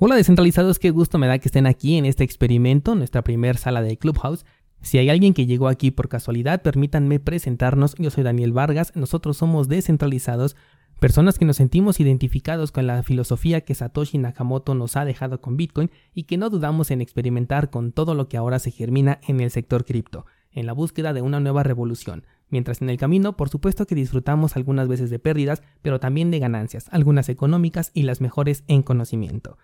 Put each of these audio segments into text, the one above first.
Hola descentralizados, qué gusto me da que estén aquí en este experimento, nuestra primera sala de Clubhouse. Si hay alguien que llegó aquí por casualidad, permítanme presentarnos. Yo soy Daniel Vargas, nosotros somos descentralizados, personas que nos sentimos identificados con la filosofía que Satoshi Nakamoto nos ha dejado con Bitcoin y que no dudamos en experimentar con todo lo que ahora se germina en el sector cripto, en la búsqueda de una nueva revolución. Mientras en el camino, por supuesto que disfrutamos algunas veces de pérdidas, pero también de ganancias, algunas económicas y las mejores en conocimiento.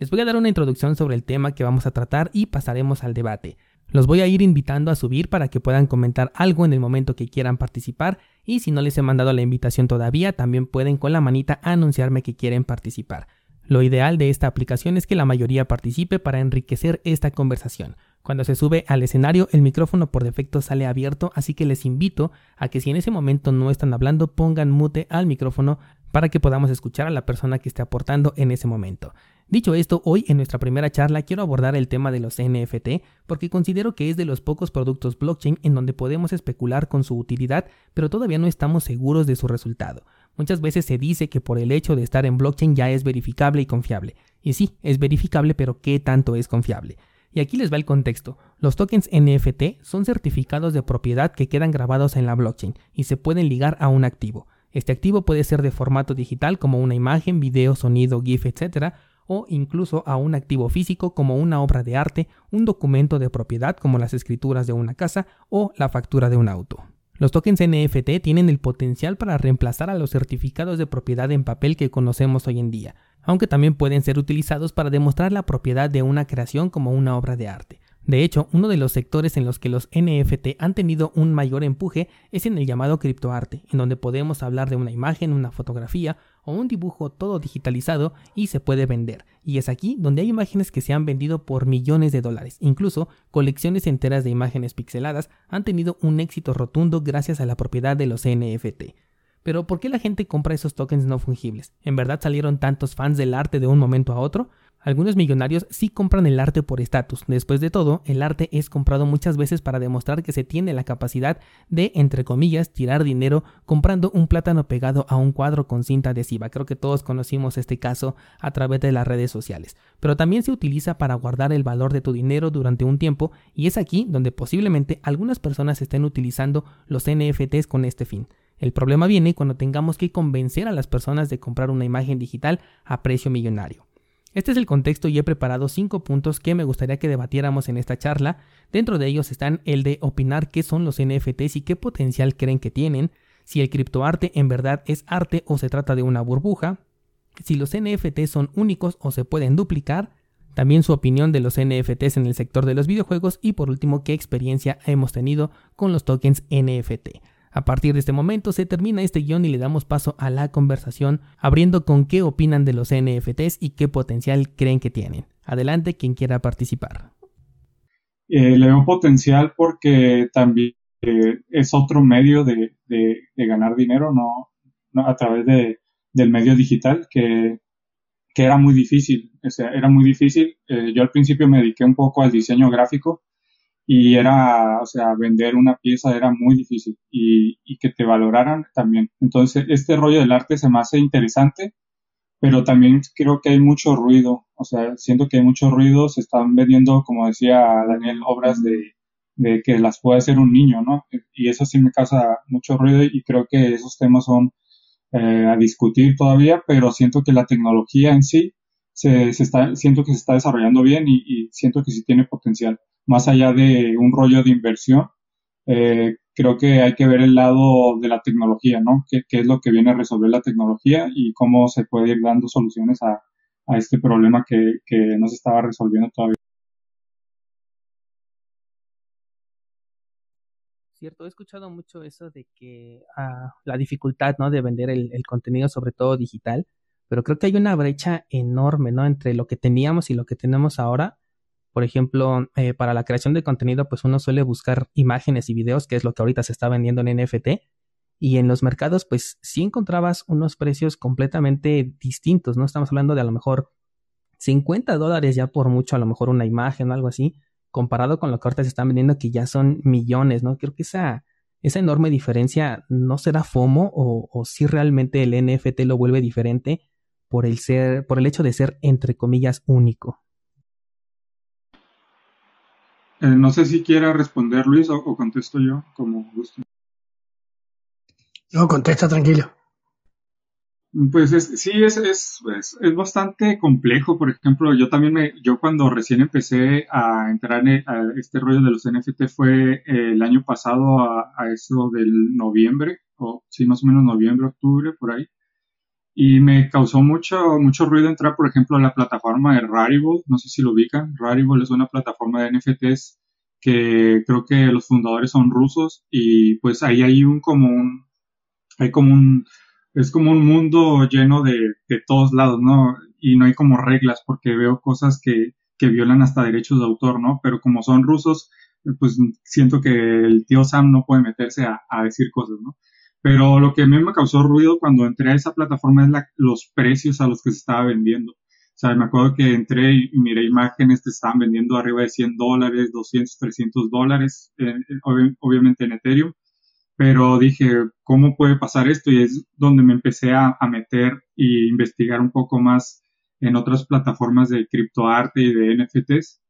Les voy a dar una introducción sobre el tema que vamos a tratar y pasaremos al debate. Los voy a ir invitando a subir para que puedan comentar algo en el momento que quieran participar y si no les he mandado la invitación todavía, también pueden con la manita anunciarme que quieren participar. Lo ideal de esta aplicación es que la mayoría participe para enriquecer esta conversación. Cuando se sube al escenario, el micrófono por defecto sale abierto, así que les invito a que si en ese momento no están hablando, pongan mute al micrófono para que podamos escuchar a la persona que esté aportando en ese momento. Dicho esto, hoy en nuestra primera charla quiero abordar el tema de los NFT porque considero que es de los pocos productos blockchain en donde podemos especular con su utilidad, pero todavía no estamos seguros de su resultado. Muchas veces se dice que por el hecho de estar en blockchain ya es verificable y confiable. Y sí, es verificable, pero ¿qué tanto es confiable? Y aquí les va el contexto. Los tokens NFT son certificados de propiedad que quedan grabados en la blockchain y se pueden ligar a un activo. Este activo puede ser de formato digital como una imagen, video, sonido, GIF, etc., o incluso a un activo físico como una obra de arte, un documento de propiedad como las escrituras de una casa o la factura de un auto. Los tokens NFT tienen el potencial para reemplazar a los certificados de propiedad en papel que conocemos hoy en día, aunque también pueden ser utilizados para demostrar la propiedad de una creación como una obra de arte. De hecho, uno de los sectores en los que los NFT han tenido un mayor empuje es en el llamado criptoarte, en donde podemos hablar de una imagen, una fotografía o un dibujo todo digitalizado y se puede vender. Y es aquí donde hay imágenes que se han vendido por millones de dólares. Incluso colecciones enteras de imágenes pixeladas han tenido un éxito rotundo gracias a la propiedad de los NFT. Pero ¿por qué la gente compra esos tokens no fungibles? ¿En verdad salieron tantos fans del arte de un momento a otro? Algunos millonarios sí compran el arte por estatus. Después de todo, el arte es comprado muchas veces para demostrar que se tiene la capacidad de, entre comillas, tirar dinero comprando un plátano pegado a un cuadro con cinta adhesiva. Creo que todos conocimos este caso a través de las redes sociales. Pero también se utiliza para guardar el valor de tu dinero durante un tiempo y es aquí donde posiblemente algunas personas estén utilizando los NFTs con este fin. El problema viene cuando tengamos que convencer a las personas de comprar una imagen digital a precio millonario. Este es el contexto y he preparado cinco puntos que me gustaría que debatiéramos en esta charla. Dentro de ellos están el de opinar qué son los NFTs y qué potencial creen que tienen, si el criptoarte en verdad es arte o se trata de una burbuja, si los NFTs son únicos o se pueden duplicar, también su opinión de los NFTs en el sector de los videojuegos y por último qué experiencia hemos tenido con los tokens NFT. A partir de este momento se termina este guion y le damos paso a la conversación, abriendo con qué opinan de los NFTs y qué potencial creen que tienen. Adelante quien quiera participar. Eh, le veo potencial porque también eh, es otro medio de, ganar dinero, no, a través del medio digital, que, era muy difícil. O sea, era muy difícil. Eh, yo al principio me dediqué un poco al diseño gráfico y era, o sea, vender una pieza era muy difícil y, y, que te valoraran también. Entonces, este rollo del arte se me hace interesante, pero también creo que hay mucho ruido, o sea, siento que hay mucho ruido, se están vendiendo, como decía Daniel, obras de, de que las puede hacer un niño, ¿no? Y eso sí me causa mucho ruido y creo que esos temas son eh, a discutir todavía, pero siento que la tecnología en sí se, está, siento que se está desarrollando bien y, siento que sí tiene potencial más allá de un rollo de inversión, eh, creo que hay que ver el lado de la tecnología, ¿no? ¿Qué, es lo que viene a resolver la tecnología y cómo se puede ir dando soluciones a, este problema que, no se estaba resolviendo todavía. Cierto, he escuchado mucho eso de que ah, la dificultad, ¿no? De vender el, el, contenido, sobre todo digital, pero creo que hay una brecha enorme, ¿no? Entre lo que teníamos y lo que tenemos ahora por ejemplo, eh, para la creación de contenido, pues uno suele buscar imágenes y videos, que es lo que ahorita se está vendiendo en NFT. Y en los mercados, pues sí encontrabas unos precios completamente distintos, ¿no? Estamos hablando de a lo mejor 50 dólares ya por mucho, a lo mejor una imagen o algo así, comparado con lo que ahorita se están vendiendo, que ya son millones, ¿no? Creo que esa, esa enorme diferencia no será FOMO o, o si realmente el NFT lo vuelve diferente por el ser, por el hecho de ser entre comillas único. Eh, no sé si quiera responder Luis o, contesto yo, como gusto. No, contesta tranquilo. Pues sí, es, es, es, bastante complejo. Por ejemplo, yo también me, yo cuando recién empecé a entrar en a este rollo de los NFT fue el año pasado a, a, eso del noviembre, o sí, más o menos noviembre, octubre, por ahí. Y me causó mucho, mucho ruido entrar, por ejemplo, a la plataforma de Rarible, no sé si lo ubican. Rarible es una plataforma de NFTs que creo que los fundadores son rusos y pues ahí hay un como un, hay como un, es como un mundo lleno de, de todos lados, ¿no? Y no hay como reglas porque veo cosas que, que violan hasta derechos de autor, ¿no? Pero como son rusos, pues siento que el tío Sam no puede meterse a, a decir cosas, ¿no? Pero lo que a mí me causó ruido cuando entré a esa plataforma es los precios a los que se estaba vendiendo. O sea, me acuerdo que entré y miré imágenes que estaban vendiendo arriba de 100 dólares, 200, 300 dólares, eh, eh, obviamente en Ethereum. Pero dije, ¿cómo puede pasar esto? Y es donde me empecé a, a meter y investigar un poco más en otras plataformas de criptoarte y de NFTs.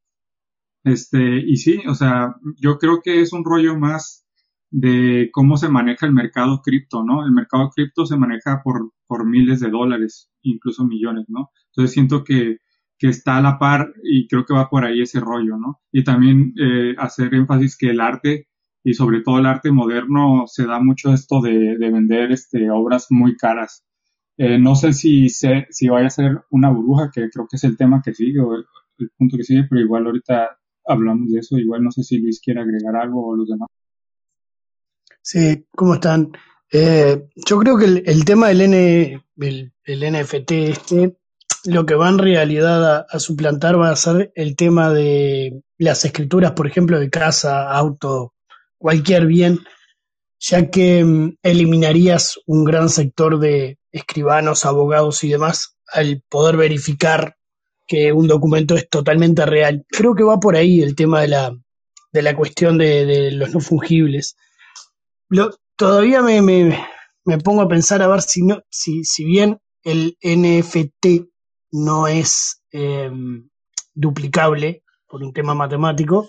Este, y sí, o sea, yo creo que es un rollo más de cómo se maneja el mercado cripto, ¿no? El mercado cripto se maneja por, por miles de dólares, incluso millones, ¿no? Entonces siento que, que está a la par y creo que va por ahí ese rollo, ¿no? Y también eh, hacer énfasis que el arte y sobre todo el arte moderno se da mucho esto de, de vender este, obras muy caras. Eh, no sé si, sé si vaya a ser una burbuja, que creo que es el tema que sigue o el, el punto que sigue, pero igual ahorita hablamos de eso. Igual no sé si Luis quiere agregar algo o los demás. Sí, ¿cómo están? Eh, yo creo que el, tema del N, el, NFT este, lo que va en realidad a, suplantar va a ser el tema de las escrituras, por ejemplo, de casa, auto, cualquier bien, ya que mm, eliminarías un gran sector de escribanos, abogados y demás al poder verificar que un documento es totalmente real. Creo que va por ahí el tema de la, de la cuestión de los no fungibles todavía me, me, pongo a pensar a ver si, no, si, si bien el NFT no es em, duplicable por un tema matemático,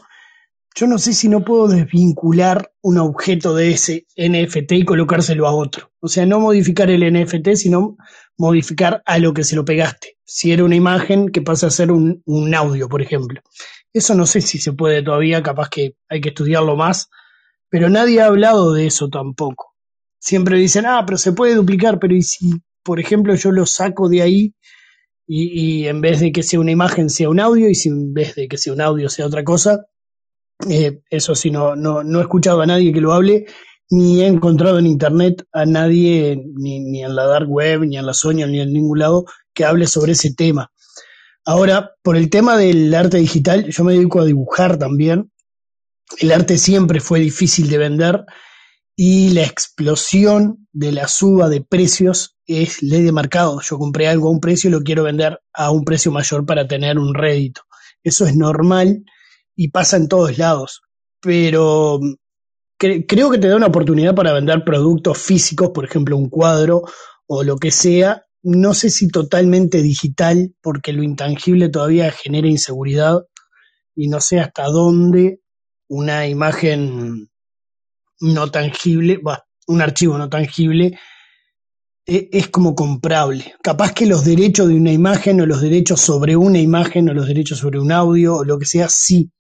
yo no sé si no puedo desvincular un objeto de ese NFT y colocárselo a otro. O sea, no modificar el NFT, sino modificar a lo que se lo pegaste. Si era una imagen, que pasa a ser un, un audio, por ejemplo. Eso no sé si se puede todavía, capaz que hay que estudiarlo más, pero nadie ha hablado de eso tampoco. Siempre dicen, ah, pero se puede duplicar, pero ¿y si, por ejemplo, yo lo saco de ahí y, en vez de que sea una imagen sea un audio y si en vez de que sea un audio sea otra cosa? Eh, eso sí, no, no, no he escuchado a nadie que lo hable, ni he encontrado en internet a nadie, ni, ni en la dark web, ni en la Sonia, ni en ningún lado, que hable sobre ese tema. Ahora, por el tema del arte digital, yo me dedico a dibujar también, el arte siempre fue difícil de vender y la explosión de la suba de precios es ley de mercado. Yo compré algo a un precio y lo quiero vender a un precio mayor para tener un rédito. Eso es normal y pasa en todos lados. Pero creo que te da una oportunidad para vender productos físicos, por ejemplo, un cuadro o lo que sea. No sé si totalmente digital, porque lo intangible todavía genera inseguridad y no sé hasta dónde una imagen no tangible, un archivo no tangible, e, es como comprable. Capaz que los derechos de una imagen o los derechos sobre una imagen o los derechos sobre un audio o lo que sea, sí.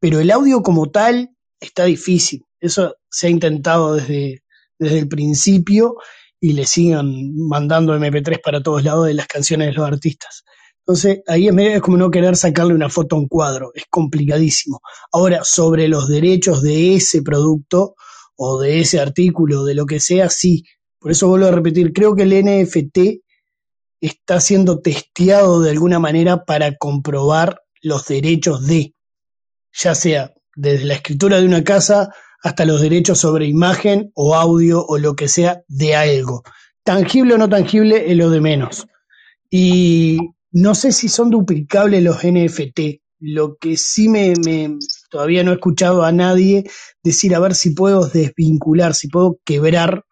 Pero el audio como tal está difícil. Eso se ha intentado desde, desde el principio y le siguen mandando MP3 para todos lados de las canciones de los artistas. Entonces, ahí es, medio, es como no querer sacarle una foto a un cuadro, es complicadísimo. Ahora, sobre los derechos de ese producto o de ese artículo, de lo que sea, sí. Por eso vuelvo a repetir, creo que el NFT está siendo testeado de alguna manera para comprobar los derechos de, ya sea desde la escritura de una casa hasta los derechos sobre imagen o audio o lo que sea de algo. Tangible o no tangible es lo de menos. Y no sé si son duplicables los NFT. Lo que sí me, todavía no he escuchado a nadie decir a ver si puedo desvincular, si puedo quebrar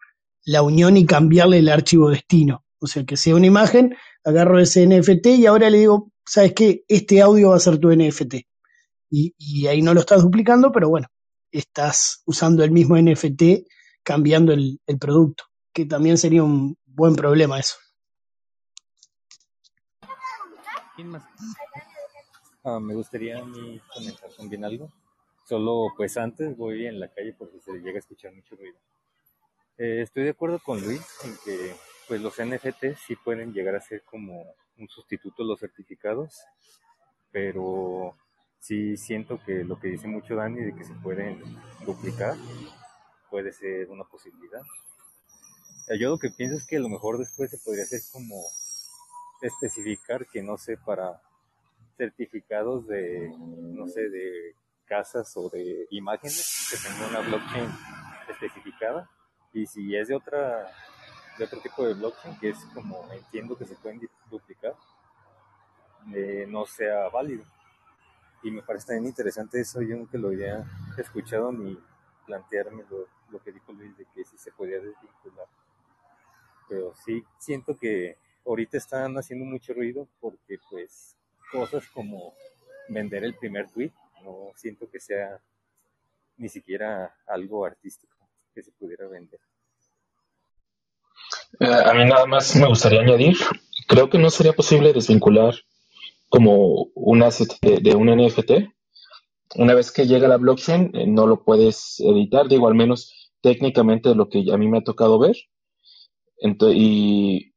la unión y cambiarle el archivo destino. O sea, que sea una imagen agarro ese NFT y ahora le digo, ¿sabes qué? Este audio va a ser tu NFT. Y, ahí no lo estás duplicando, pero bueno, estás usando el mismo NFT cambiando el, producto, que también sería un buen problema eso. Ah, me gustaría a comentar también algo. Solo pues antes voy en la calle porque se llega a escuchar mucho ruido. Eh, estoy de acuerdo con Luis en que pues los NFT sí pueden llegar a ser como un sustituto de los certificados, pero sí siento que lo que dice mucho Dani de que se pueden duplicar puede ser una posibilidad. Eh, yo lo que pienso es que a lo mejor después se podría hacer como especificar que no sé para certificados de no sé de casas o de imágenes que tenga una blockchain especificada. Y si es de otra de otro tipo de blockchain que es como entiendo que se pueden duplicar eh, no sea válido. Y me parece también interesante eso yo nunca lo había escuchado ni plantearme lo, que dijo Luis de que si se podía desvincular. Pero sí siento que ahorita están haciendo mucho ruido porque pues cosas como vender el primer tweet no siento que sea ni siquiera algo artístico que se pudiera vender. Eh, a mí nada más me gustaría añadir, creo que no sería posible desvincular como un asset de, un NFT. Una vez que llega la blockchain, eh, no lo puedes editar, digo, al menos técnicamente lo que a mí me ha tocado ver. y,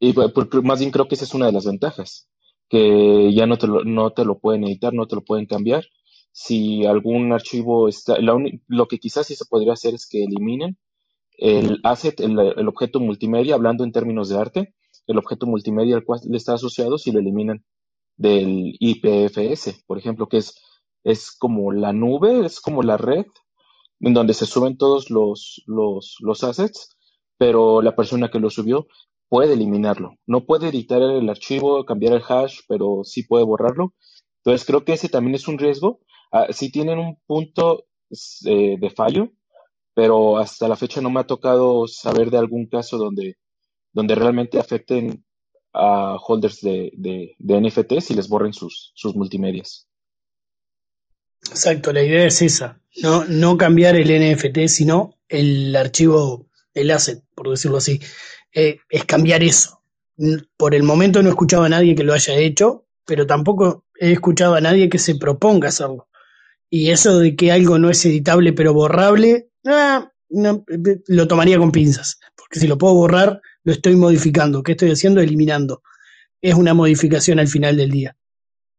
y más bien creo que esa es una de las ventajas que ya no te lo, no te lo pueden editar, no te lo pueden cambiar. Si algún archivo está, lo que quizás sí se podría hacer es que eliminen el asset, el, objeto multimedia, hablando en términos de arte, el objeto multimedia al cual le está asociado, si lo eliminan del IPFS, por ejemplo, que es, es como la nube, es como la red en donde se suben todos los, los, los assets, pero la persona que lo subió puede eliminarlo. No puede editar el archivo, cambiar el hash, pero sí puede borrarlo. Entonces creo que ese también es un riesgo. Ah, sí tienen un punto eh, de fallo, pero hasta la fecha no me ha tocado saber de algún caso donde, donde realmente afecten a holders de, de, de NFTs y les borren sus, sus multimedias. Exacto, la idea es esa, no, no cambiar el NFT, sino el archivo, el asset, por decirlo así. Eh, es cambiar eso. Por el momento no he escuchado a nadie que lo haya hecho, pero tampoco he escuchado a nadie que se proponga hacerlo. Y eso de que algo no es editable pero borrable, ah, lo tomaría con pinzas. Porque si lo puedo borrar, lo estoy modificando. ¿Qué estoy haciendo? Eliminando. Es una modificación al final del día.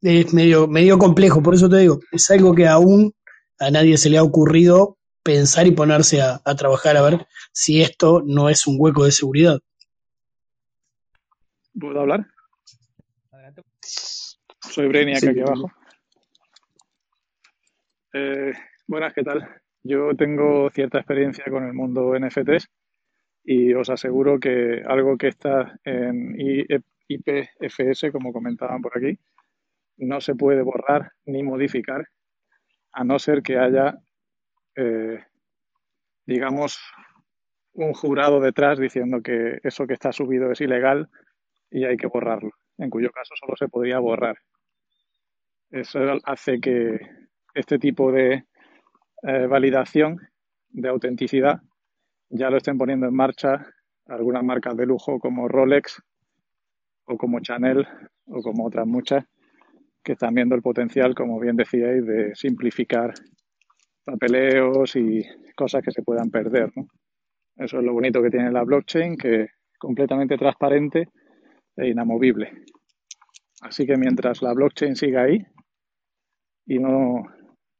Es medio, medio complejo, por eso te digo, es algo que aún a nadie se le ha ocurrido pensar y ponerse a, trabajar a ver si esto no es un hueco de seguridad. ¿Puedo hablar? Soy Breniac aquí abajo. Eh, buenas, ¿qué tal? Yo tengo cierta experiencia con el mundo NFTs y os aseguro que algo que está en IPFS, como comentaban por aquí, no se puede borrar ni modificar a no ser que haya eh, digamos, un jurado detrás diciendo que eso que está subido es ilegal y hay que borrarlo, en cuyo caso solo se podría borrar. Eso hace que este tipo de eh, validación de autenticidad ya lo estén poniendo en marcha algunas marcas de lujo como Rolex o como Chanel o como otras muchas que están viendo el potencial, como bien decíais, de simplificar papeleos y cosas que se puedan perder. Eso es lo bonito que tiene la blockchain, que es completamente transparente e inamovible. Así que mientras la blockchain siga ahí y no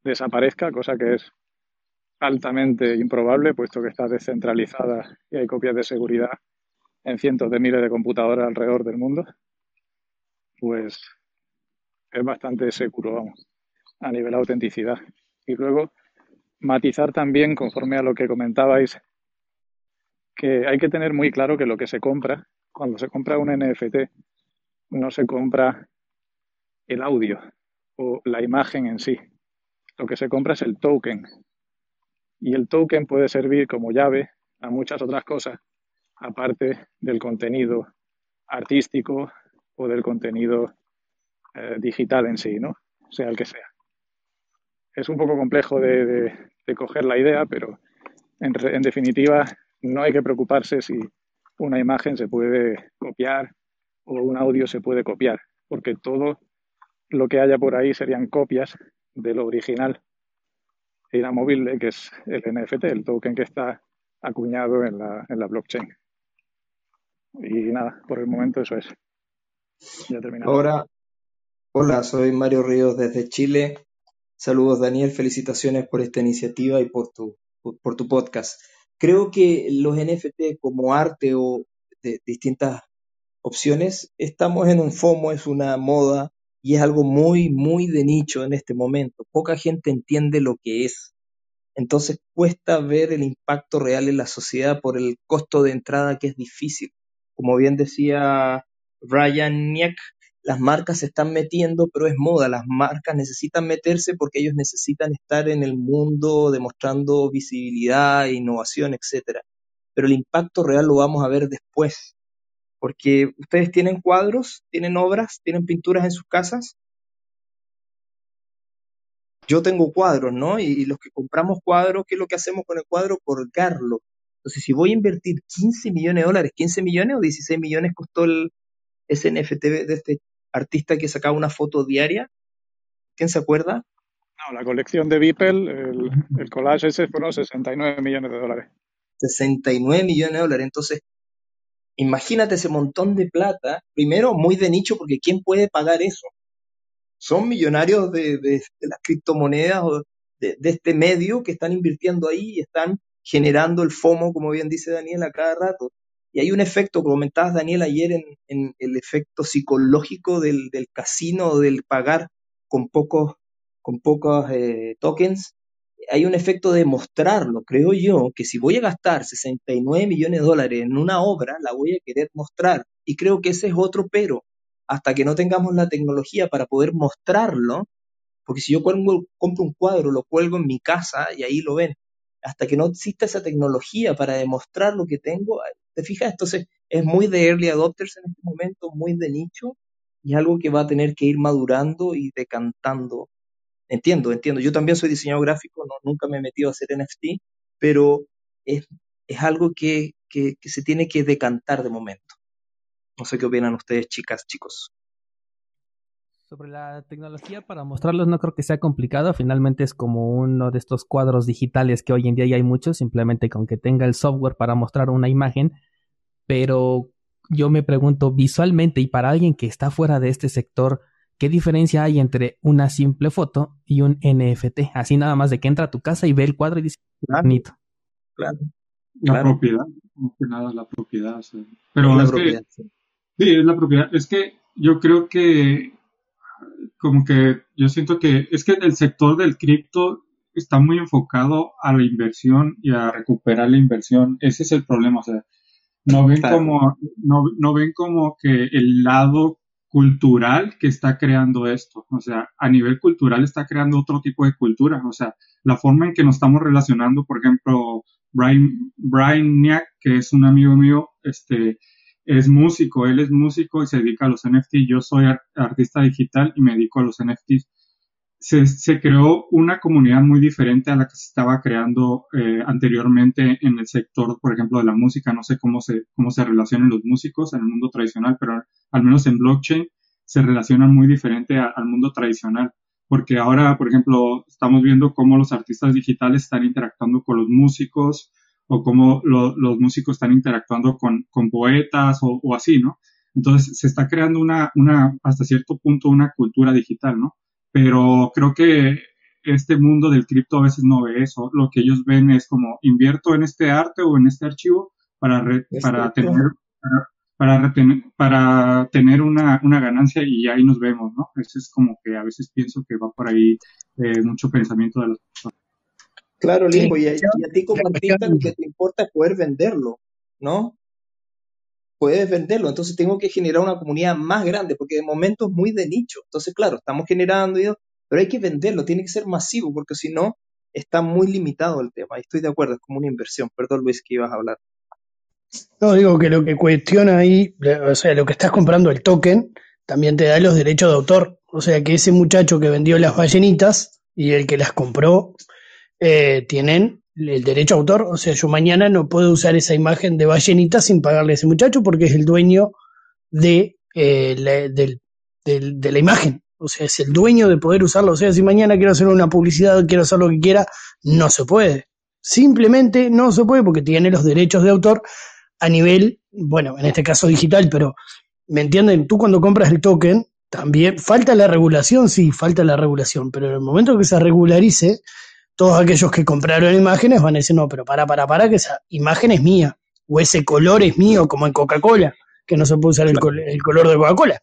desaparezca, cosa que es altamente improbable, puesto que está descentralizada y hay copias de seguridad en cientos de miles de computadoras alrededor del mundo, pues es bastante seguro, vamos, a nivel de autenticidad. Y luego, matizar también, conforme a lo que comentabais, que hay que tener muy claro que lo que se compra, cuando se compra un NFT, no se compra el audio o la imagen en sí. Lo que se compra es el token. Y el token puede servir como llave a muchas otras cosas, aparte del contenido artístico o del contenido eh, digital en sí, ¿no? Sea el que sea. Es un poco complejo de, coger la idea, pero en, definitiva no hay que preocuparse si una imagen se puede copiar o un audio se puede copiar, porque todo lo que haya por ahí serían copias de lo original inamovible, que es el NFT, el token que está acuñado en la, en la blockchain. Y nada, por el momento eso es. Ya terminado. Ahora, hola, soy Mario Ríos desde Chile. Saludos Daniel, felicitaciones por esta iniciativa y por tu, por tu podcast. Creo que los NFT como arte o de distintas opciones, estamos en un FOMO, es una moda y es algo muy, muy de nicho en este momento. Poca gente entiende lo que es. Entonces cuesta ver el impacto real en la sociedad por el costo de entrada que es difícil. Como bien decía Ryan Niak, las marcas se están metiendo, pero es moda. Las marcas necesitan meterse porque ellos necesitan estar en el mundo demostrando visibilidad, innovación, etc. Pero el impacto real lo vamos a ver después porque ustedes tienen cuadros, tienen obras, tienen pinturas en sus casas. Yo tengo cuadros, ¿no? Y, los que compramos cuadros, ¿qué es lo que hacemos con el cuadro? Colgarlo. Entonces, si voy a invertir 15 millones de dólares, 15 millones o 16 millones costó el SNFT de este artista que sacaba una foto diaria, ¿quién se acuerda? No, la colección de Beeple, el, el collage ese fueron 69 millones de dólares. 69 millones de dólares. Entonces, Imagínate ese montón de plata, primero muy de nicho, porque ¿quién puede pagar eso? Son millonarios de, las criptomonedas o de, este medio que están invirtiendo ahí y están generando el FOMO, como bien dice Daniel, a cada rato. Y hay un efecto, como comentabas Daniel ayer, en, el efecto psicológico del, casino, del pagar con pocos, con pocos eh, tokens, hay un efecto de mostrarlo. Creo yo que si voy a gastar 69 millones de dólares en una obra, la voy a querer mostrar. Y creo que ese es otro pero. Hasta que no tengamos la tecnología para poder mostrarlo, porque si yo compro un cuadro, lo cuelgo en mi casa y ahí lo ven. Hasta que no exista esa tecnología para demostrar lo que tengo, ¿te fijas? Entonces es muy de early adopters en este momento, muy de nicho, y es algo que va a tener que ir madurando y decantando Entiendo, entiendo. Yo también soy diseñador gráfico, nunca me he metido a hacer NFT, pero es, algo que, se tiene que decantar de momento. No sé qué opinan ustedes, chicas, chicos. Sobre la tecnología para mostrarlos no creo que sea complicado, finalmente es como uno de estos cuadros digitales que hoy en día ya hay muchos, simplemente con que tenga el software para mostrar una imagen, pero yo me pregunto visualmente y para alguien que está fuera de este sector, ¿Qué diferencia hay entre una simple foto y un NFT? Así nada más de que entra a tu casa y ve el cuadro y dice, bonito. Claro. La propiedad, no que nada la propiedad. Pero es, que, sí. es la propiedad. Es que yo creo que, como que yo siento que es que el sector del cripto está muy enfocado a la inversión y a recuperar la inversión. Ese es el problema. O sea, no ven como, no, no ven como que el lado cultural que está creando esto. O sea, a nivel cultural está creando otro tipo de cultura. O sea, la forma en que nos estamos relacionando, por ejemplo, Brian, Brian Niak, que es un amigo mío, este, es músico, él es músico y se dedica a los NFTs. Yo soy artista digital y me dedico a los NFTs se, creó una comunidad muy diferente a la que se estaba creando eh, anteriormente en el sector, por ejemplo, de la música. No sé cómo se, cómo se relacionan los músicos en el mundo tradicional, pero al menos en blockchain se relacionan muy diferente al mundo tradicional. Porque ahora, por ejemplo, estamos viendo cómo los artistas digitales están interactuando con los músicos o cómo los músicos están interactuando con, con poetas o, o, así, ¿no? Entonces se está creando una, una, hasta cierto punto, una cultura digital, ¿no? pero creo que este mundo del cripto a veces no ve eso. Lo que ellos ven es como invierto en este arte o en este archivo para, para tener para, para tener una, una, ganancia y ahí nos vemos, ¿no? Eso es como que a veces pienso que va por ahí eh, mucho pensamiento de las personas. Claro, Limbo, y, a, ti como artista lo que te importa es poder venderlo, ¿no? puedes venderlo. Entonces tengo que generar una comunidad más grande, porque de momento es muy de nicho. Entonces, claro, estamos generando, pero hay que venderlo, tiene que ser masivo, porque si no, está muy limitado el tema. Y estoy de acuerdo, es como una inversión. Perdón, Luis, que ibas a hablar. No, digo que lo que cuestiona ahí, o sea, lo que estás comprando el token, también te da los derechos de autor. O sea, que ese muchacho que vendió las ballenitas y el que las compró eh, tienen el derecho a autor. O sea, yo mañana no puedo usar esa imagen de ballenita sin pagarle a ese muchacho porque es el dueño de, eh, la, de la imagen. O sea, es el dueño de poder usarlo. O sea, si mañana quiero hacer una publicidad, quiero hacer lo que quiera, no se puede. Simplemente no se puede porque tiene los derechos de autor a nivel, bueno, en este caso digital, pero ¿me entienden? Tú cuando compras el token, también falta la regulación, sí, falta la regulación, pero en el momento que se regularice, todos aquellos que compraron imágenes van a decir, no, pero para, para, para, que esa imagen es mía, o ese color es mío, como en Coca-Cola, que no se puede usar el, el color de Coca-Cola.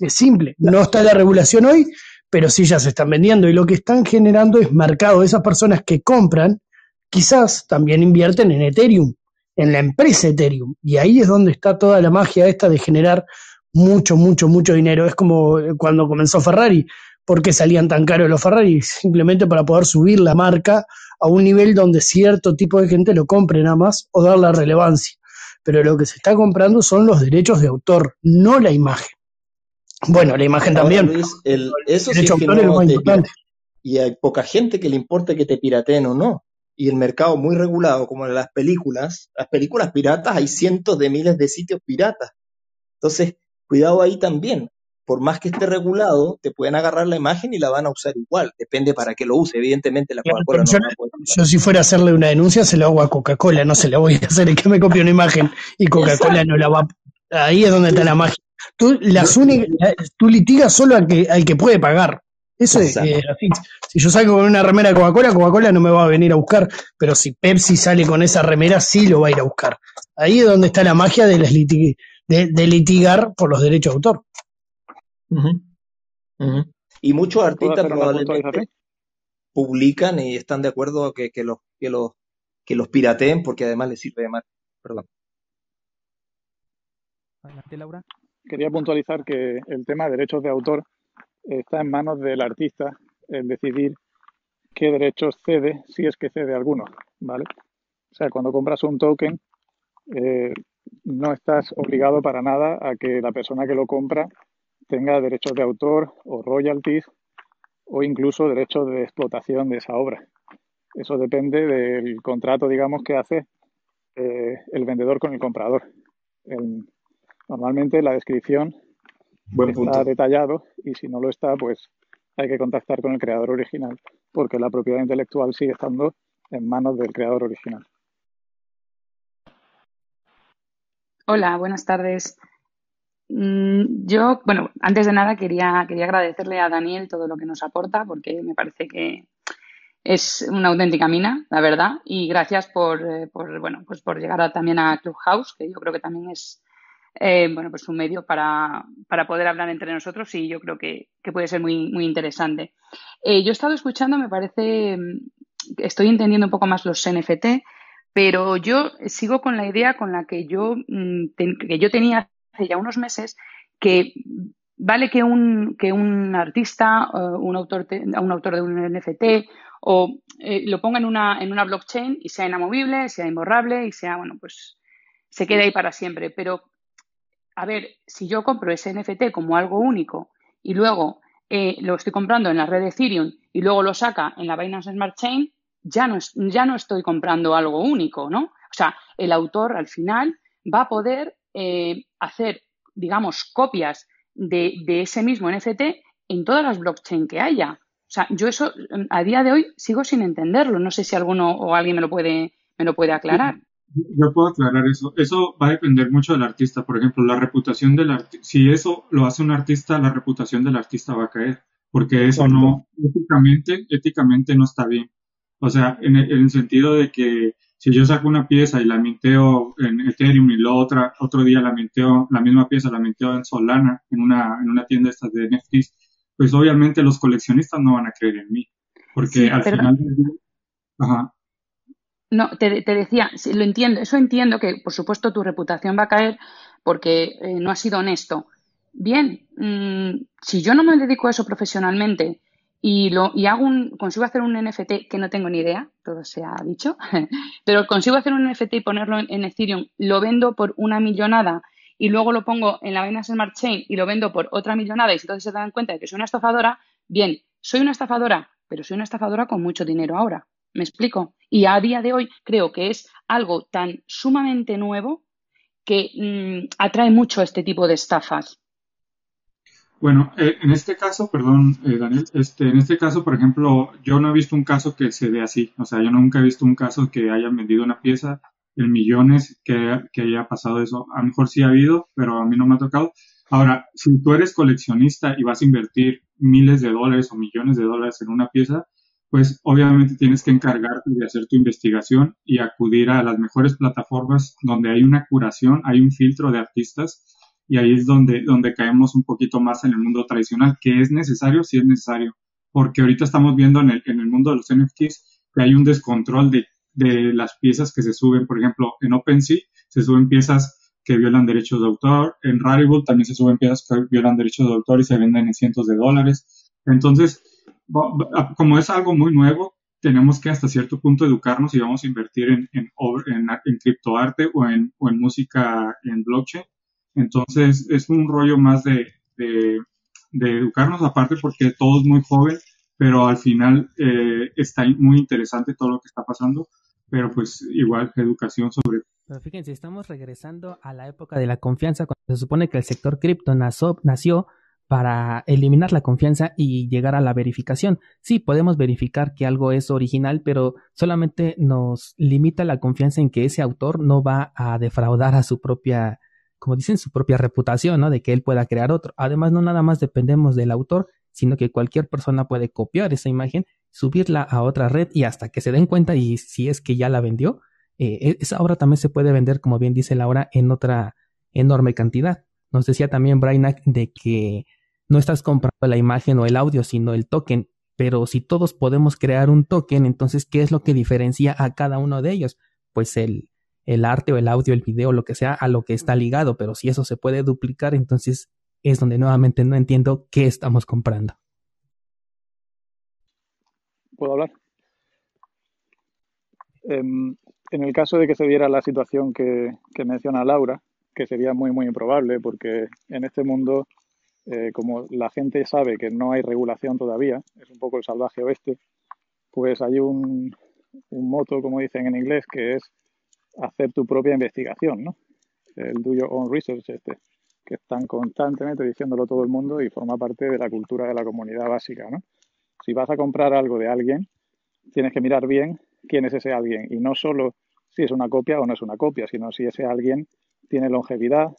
Es simple, no está la regulación hoy, pero sí ya se están vendiendo y lo que están generando es mercado. Esas personas que compran, quizás también invierten en Ethereum, en la empresa Ethereum. Y ahí es donde está toda la magia esta de generar mucho, mucho, mucho dinero. Es como cuando comenzó Ferrari. ¿Por qué salían tan caros los Ferrari? Simplemente para poder subir la marca a un nivel donde cierto tipo de gente lo compre nada más o dar la relevancia. Pero lo que se está comprando son los derechos de autor, no la imagen. Bueno, la imagen también. eso sí es que Y hay poca gente que le importe que te pirateen o no y el mercado muy regulado, como las películas, las películas piratas hay cientos de miles de sitios piratas. Entonces, cuidado ahí también. Por más que esté regulado, te pueden agarrar la imagen y la van a usar igual. Depende para qué lo use. Evidentemente, la Coca-Cola no yo, yo, si fuera a hacerle una denuncia, se la hago a Coca-Cola, no se la voy a hacer. Es que me copie una imagen y Coca-Cola no la va Ahí es donde está la magia. Tú, las únicas, tú litigas solo al que, al que puede pagar. Eso es así. Si yo salgo con una remera de Coca-Cola, Coca-Cola no me va a venir a buscar, pero si Pepsi sale con esa remera, sí lo va a ir a buscar. Ahí es donde está la magia de, de, litigar por los derechos de autor. Y muchos artistas probablemente publican y están de acuerdo que, que, los, que, los, que los pirateen porque además les sirve de mal. Perdón. Adelante, Laura. Quería puntualizar que el tema de derechos de autor está en manos del artista el decidir qué derechos cede, si es que cede alguno, ¿vale? O sea, cuando compras un token, eh, no estás obligado para nada a que la persona que lo compra tenga derechos de autor o royalties o incluso derechos de explotación de esa obra. Eso depende del contrato, digamos, que hace eh, el vendedor con el comprador. normalmente la descripción está detallado y si no lo está, pues hay que contactar con el creador original, porque la propiedad intelectual sigue estando en manos del creador original. Hola, buenas tardes. Mm, yo, bueno, antes de nada quería, quería agradecerle a Daniel todo lo que nos aporta, porque me parece que es una auténtica mina, la verdad, y gracias por, eh, por bueno, pues por llegar también a Clubhouse, que yo creo que también es eh, bueno, pues un medio para, para, poder hablar entre nosotros y yo creo que, puede ser muy, muy interesante. Eh, yo he estado escuchando, me parece, mm, estoy entendiendo un poco más los NFT, pero yo sigo con la idea con la que yo, mm, que yo tenía hace ya unos meses, que vale que un, que un artista, un, autor un autor de un NFT, o eh, lo ponga en una, en una blockchain y sea inamovible, sea imborrable y sea, bueno, pues se quede ahí para siempre. Pero a ver, si yo compro ese NFT como algo único y luego eh, lo estoy comprando en la red de Ethereum y luego lo saca en la Binance Smart Chain, ya no, ya no estoy comprando algo único, ¿no? O sea, el autor al final va a poder eh, hacer, digamos, copias de, ese mismo NFT en todas las blockchains que haya. O sea, yo eso a día de hoy sigo sin entenderlo. No sé si alguno o alguien me lo puede, me lo puede aclarar. Yo puedo aclarar eso. Eso va a depender mucho del artista. Por ejemplo, la reputación del artista. Si eso lo hace un artista, la reputación del artista va a caer. Porque eso no, éticamente, éticamente no está bien. O sea, en el, sentido de que si yo saco una pieza y la minteo en Ethereum y la otra, otro día la minteo, la misma pieza la minteo en Solana, en una, en una tienda estas de NFTs, pues obviamente los coleccionistas no van a creer en mí. Porque al final, ajá, no, te, decía, lo entiendo, eso entiendo que por supuesto tu reputación va a caer porque eh, no has sido honesto. Bien, mm, si yo no me dedico a eso profesionalmente y, lo, y hago un, consigo hacer un NFT que no tengo ni idea, todo se ha dicho, pero consigo hacer un NFT y ponerlo en, Ethereum, lo vendo por una millonada y luego lo pongo en la Binance Smart Chain y lo vendo por otra millonada y entonces se dan cuenta de que soy una estafadora, bien, soy una estafadora, pero soy una estafadora con mucho dinero ahora. ¿Me explico? Y a día de hoy creo que es algo tan sumamente nuevo que mm, atrae mucho este tipo de estafas. Bueno, eh, en este caso, perdón, eh, Daniel, este, en este caso, por ejemplo, yo no he visto un caso que se dé así. O sea, yo nunca he visto un caso que hayan vendido una pieza en millones que, que haya pasado eso. A lo mejor sí ha habido, pero a mí no me ha tocado. Ahora, si tú eres coleccionista y vas a invertir miles de dólares o millones de dólares en una pieza, pues obviamente tienes que encargarte de hacer tu investigación y acudir a las mejores plataformas donde hay una curación, hay un filtro de artistas y ahí es donde, donde caemos un poquito más en el mundo tradicional, que es necesario, sí es necesario, porque ahorita estamos viendo en el, en el mundo de los NFTs que hay un descontrol de, de las piezas que se suben, por ejemplo, en OpenSea se suben piezas que violan derechos de autor, en Rarible también se suben piezas que violan derechos de autor y se venden en cientos de dólares. Entonces, como es algo muy nuevo, tenemos que hasta cierto punto educarnos y vamos a invertir en, en, en, en criptoarte o en, o en música en blockchain entonces es un rollo más de, de, educarnos aparte porque todo es muy joven, pero al final eh, está muy interesante todo lo que está pasando, pero pues igual educación sobre... Pero fíjense, estamos regresando a la época de la confianza, cuando se supone que el sector cripto nació, nació para eliminar la confianza y llegar a la verificación. Sí, podemos verificar que algo es original, pero solamente nos limita la confianza en que ese autor no va a defraudar a su propia como dicen, su propia reputación, ¿no? De que él pueda crear otro. Además, no nada más dependemos del autor, sino que cualquier persona puede copiar esa imagen, subirla a otra red y hasta que se den cuenta y si es que ya la vendió, eh, e-, esa obra también se puede vender, como bien dice Laura, en otra enorme cantidad. Nos decía también Brainak de que no estás comprando la imagen o el audio, sino el token. Pero si todos podemos crear un token, entonces, ¿qué es lo que diferencia a cada uno de ellos? Pues el, el arte o el audio, el video, lo que sea, a lo que está ligado, pero si eso se puede duplicar, entonces es donde nuevamente no entiendo qué estamos comprando. ¿Puedo hablar? Em, en el caso de que se diera la situación que, menciona Laura, que sería muy, muy improbable, porque en este mundo, eh, como la gente sabe que no hay regulación todavía, es un poco el salvaje oeste, pues hay un, un moto, como dicen en inglés, que es hacer tu propia investigación, ¿no? El do own research este, que están constantemente diciéndolo todo el mundo y forma parte de la cultura de la comunidad básica, ¿no? Si vas a comprar algo de alguien, tienes que mirar bien quién es ese alguien y no solo si es una copia o no es una copia, sino si ese alguien tiene longevidad,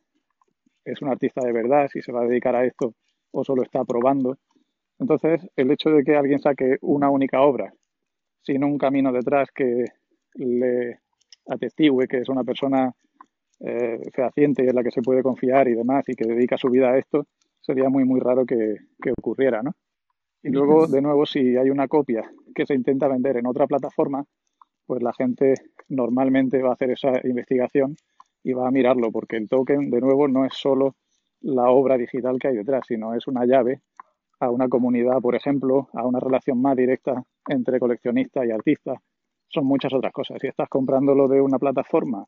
es un artista de verdad, si se va a dedicar a esto o solo está probando. Entonces, el hecho de que alguien saque una única obra sin un camino detrás que le atestigue que es una persona eh, fehaciente y en la que se puede confiar y demás y que dedica su vida a esto, sería muy, muy raro que, ocurriera, ¿no? Y luego, de nuevo, si hay una copia que se intenta vender en otra plataforma, pues la gente normalmente va a hacer esa investigación y va a mirarlo, porque el token, de nuevo, no es solo la obra digital que hay detrás, sino es una llave a una comunidad, por ejemplo, a una relación más directa entre coleccionista y artista, son muchas otras cosas. Si estás comprándolo de una plataforma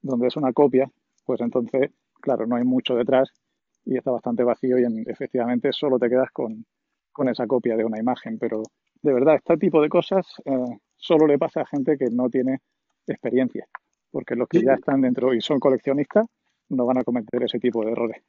donde es una copia, pues entonces, claro, no hay mucho detrás y está bastante vacío y efectivamente solo te quedas con, esa copia de una imagen. Pero de verdad, este tipo de cosas eh, solo le pasa a gente que no tiene experiencia, porque los que ya están dentro y son coleccionistas no van a cometer ese tipo de errores.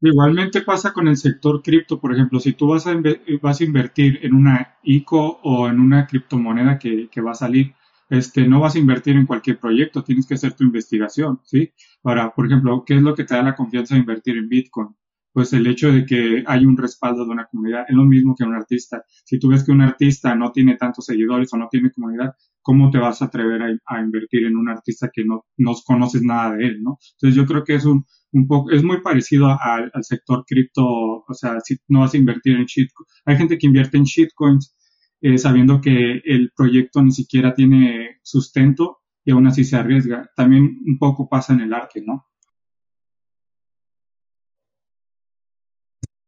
Igualmente pasa con el sector cripto, por ejemplo, si tú vas a, vas a invertir en una ICO o en una criptomoneda que, que va a salir, este, no vas a invertir en cualquier proyecto, tienes que hacer tu investigación, ¿sí? Ahora, por ejemplo, ¿qué es lo que te da la confianza de invertir en Bitcoin? Pues el hecho de que hay un respaldo de una comunidad es lo mismo que un artista. Si tú ves que un artista no tiene tantos seguidores o no tiene comunidad, ¿cómo te vas a atrever a, invertir en un artista que no, no conoces nada de él, ¿no? Entonces yo creo que es un, un poco, es muy parecido al sector cripto, o sea, si no vas a invertir en shitcoins. Hay gente que invierte en shitcoins eh, sabiendo que el proyecto ni siquiera tiene sustento y aún así se arriesga. También un poco pasa en el arte, ¿no?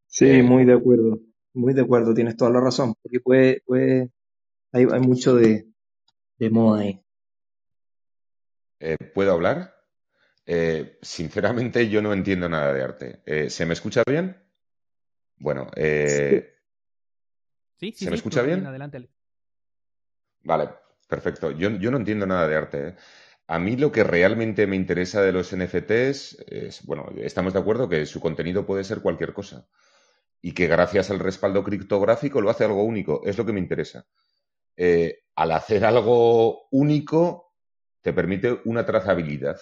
Sí, muy de acuerdo. muy de acuerdo, tienes toda la razón, porque puede, puede, hay, hay mucho de, de moda ahí. Eh, ¿Puedo hablar? Eh, sinceramente, yo no entiendo nada de arte. Eh, ¿Se me escucha bien? Bueno, eh, Sí, sí, ¿se me escucha bien? Adelante. Vale, perfecto. Yo, yo no entiendo nada de arte, ¿eh? A mí lo que realmente me interesa de los NFTs es, bueno, estamos de acuerdo que su contenido puede ser cualquier cosa y que gracias al respaldo criptográfico lo hace algo único. Es lo que me interesa. Eh, al hacer algo único, te permite una trazabilidad.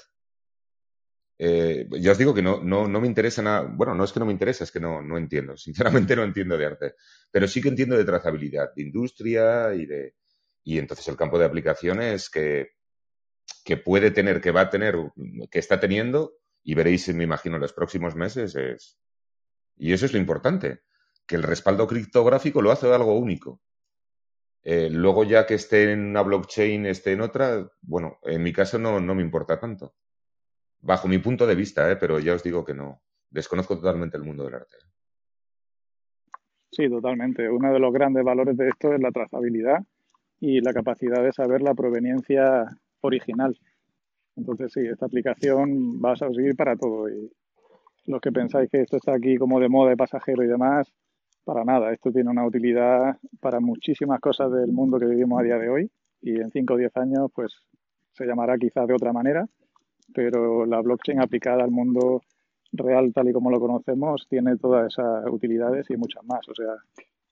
Eh, ya os digo que no, no, no me interesa nada. Bueno, no es que no me interesa, es que no, no entiendo. Sinceramente no entiendo de arte. Pero sí que entiendo de trazabilidad, de industria y de. Y entonces el campo de aplicaciones que, que puede tener, que va a tener, que está teniendo, y veréis, me imagino, en los próximos meses, es. Y eso es lo importante, que el respaldo criptográfico lo hace algo único. Eh, luego ya que esté en una blockchain, esté en otra, bueno, en mi caso no, no me importa tanto. Bajo mi punto de vista, ¿eh? pero ya os digo que no. Desconozco totalmente el mundo del arte. Sí, totalmente. Uno de los grandes valores de esto es la trazabilidad y la capacidad de saber la proveniencia original. Entonces, sí, esta aplicación va a servir para todo. Y los que pensáis que esto está aquí como de moda de pasajero y demás, para nada. Esto tiene una utilidad para muchísimas cosas del mundo que vivimos a día de hoy. Y en 5 o 10 años, pues se llamará quizás de otra manera, pero la blockchain aplicada al mundo real tal y como lo conocemos tiene todas esas utilidades y muchas más. O sea,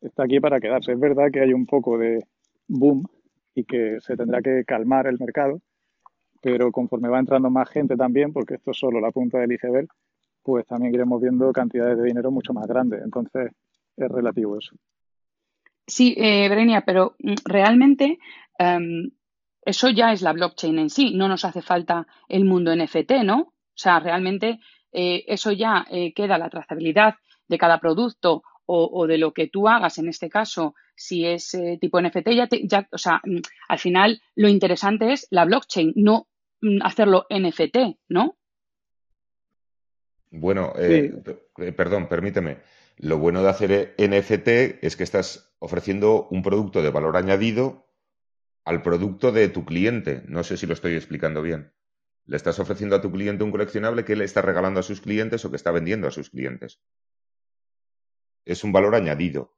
está aquí para quedarse. Es verdad que hay un poco de boom y que se tendrá que calmar el mercado, pero conforme va entrando más gente también, porque esto es solo la punta del iceberg, pues también iremos viendo cantidades de dinero mucho más grandes. Entonces, es relativo eso. Sí, eh, Brenia, pero mm, realmente em, eso ya es la blockchain en sí. No nos hace falta el mundo NFT, ¿no? O sea, realmente eh, eso ya eh, queda la trazabilidad de cada producto o, o de lo que tú hagas, en este caso, si es eh, tipo NFT, ya, te- ya, o sea, mm, al final lo interesante es la blockchain, no mm, hacerlo NFT, ¿no? Bueno, Sí, perdón, permíteme. Lo bueno de hacer NFT es que estás ofreciendo un producto de valor añadido al producto de tu cliente. No sé si lo estoy explicando bien. Le estás ofreciendo a tu cliente un coleccionable que le está regalando a sus clientes o que está vendiendo a sus clientes. Es un valor añadido.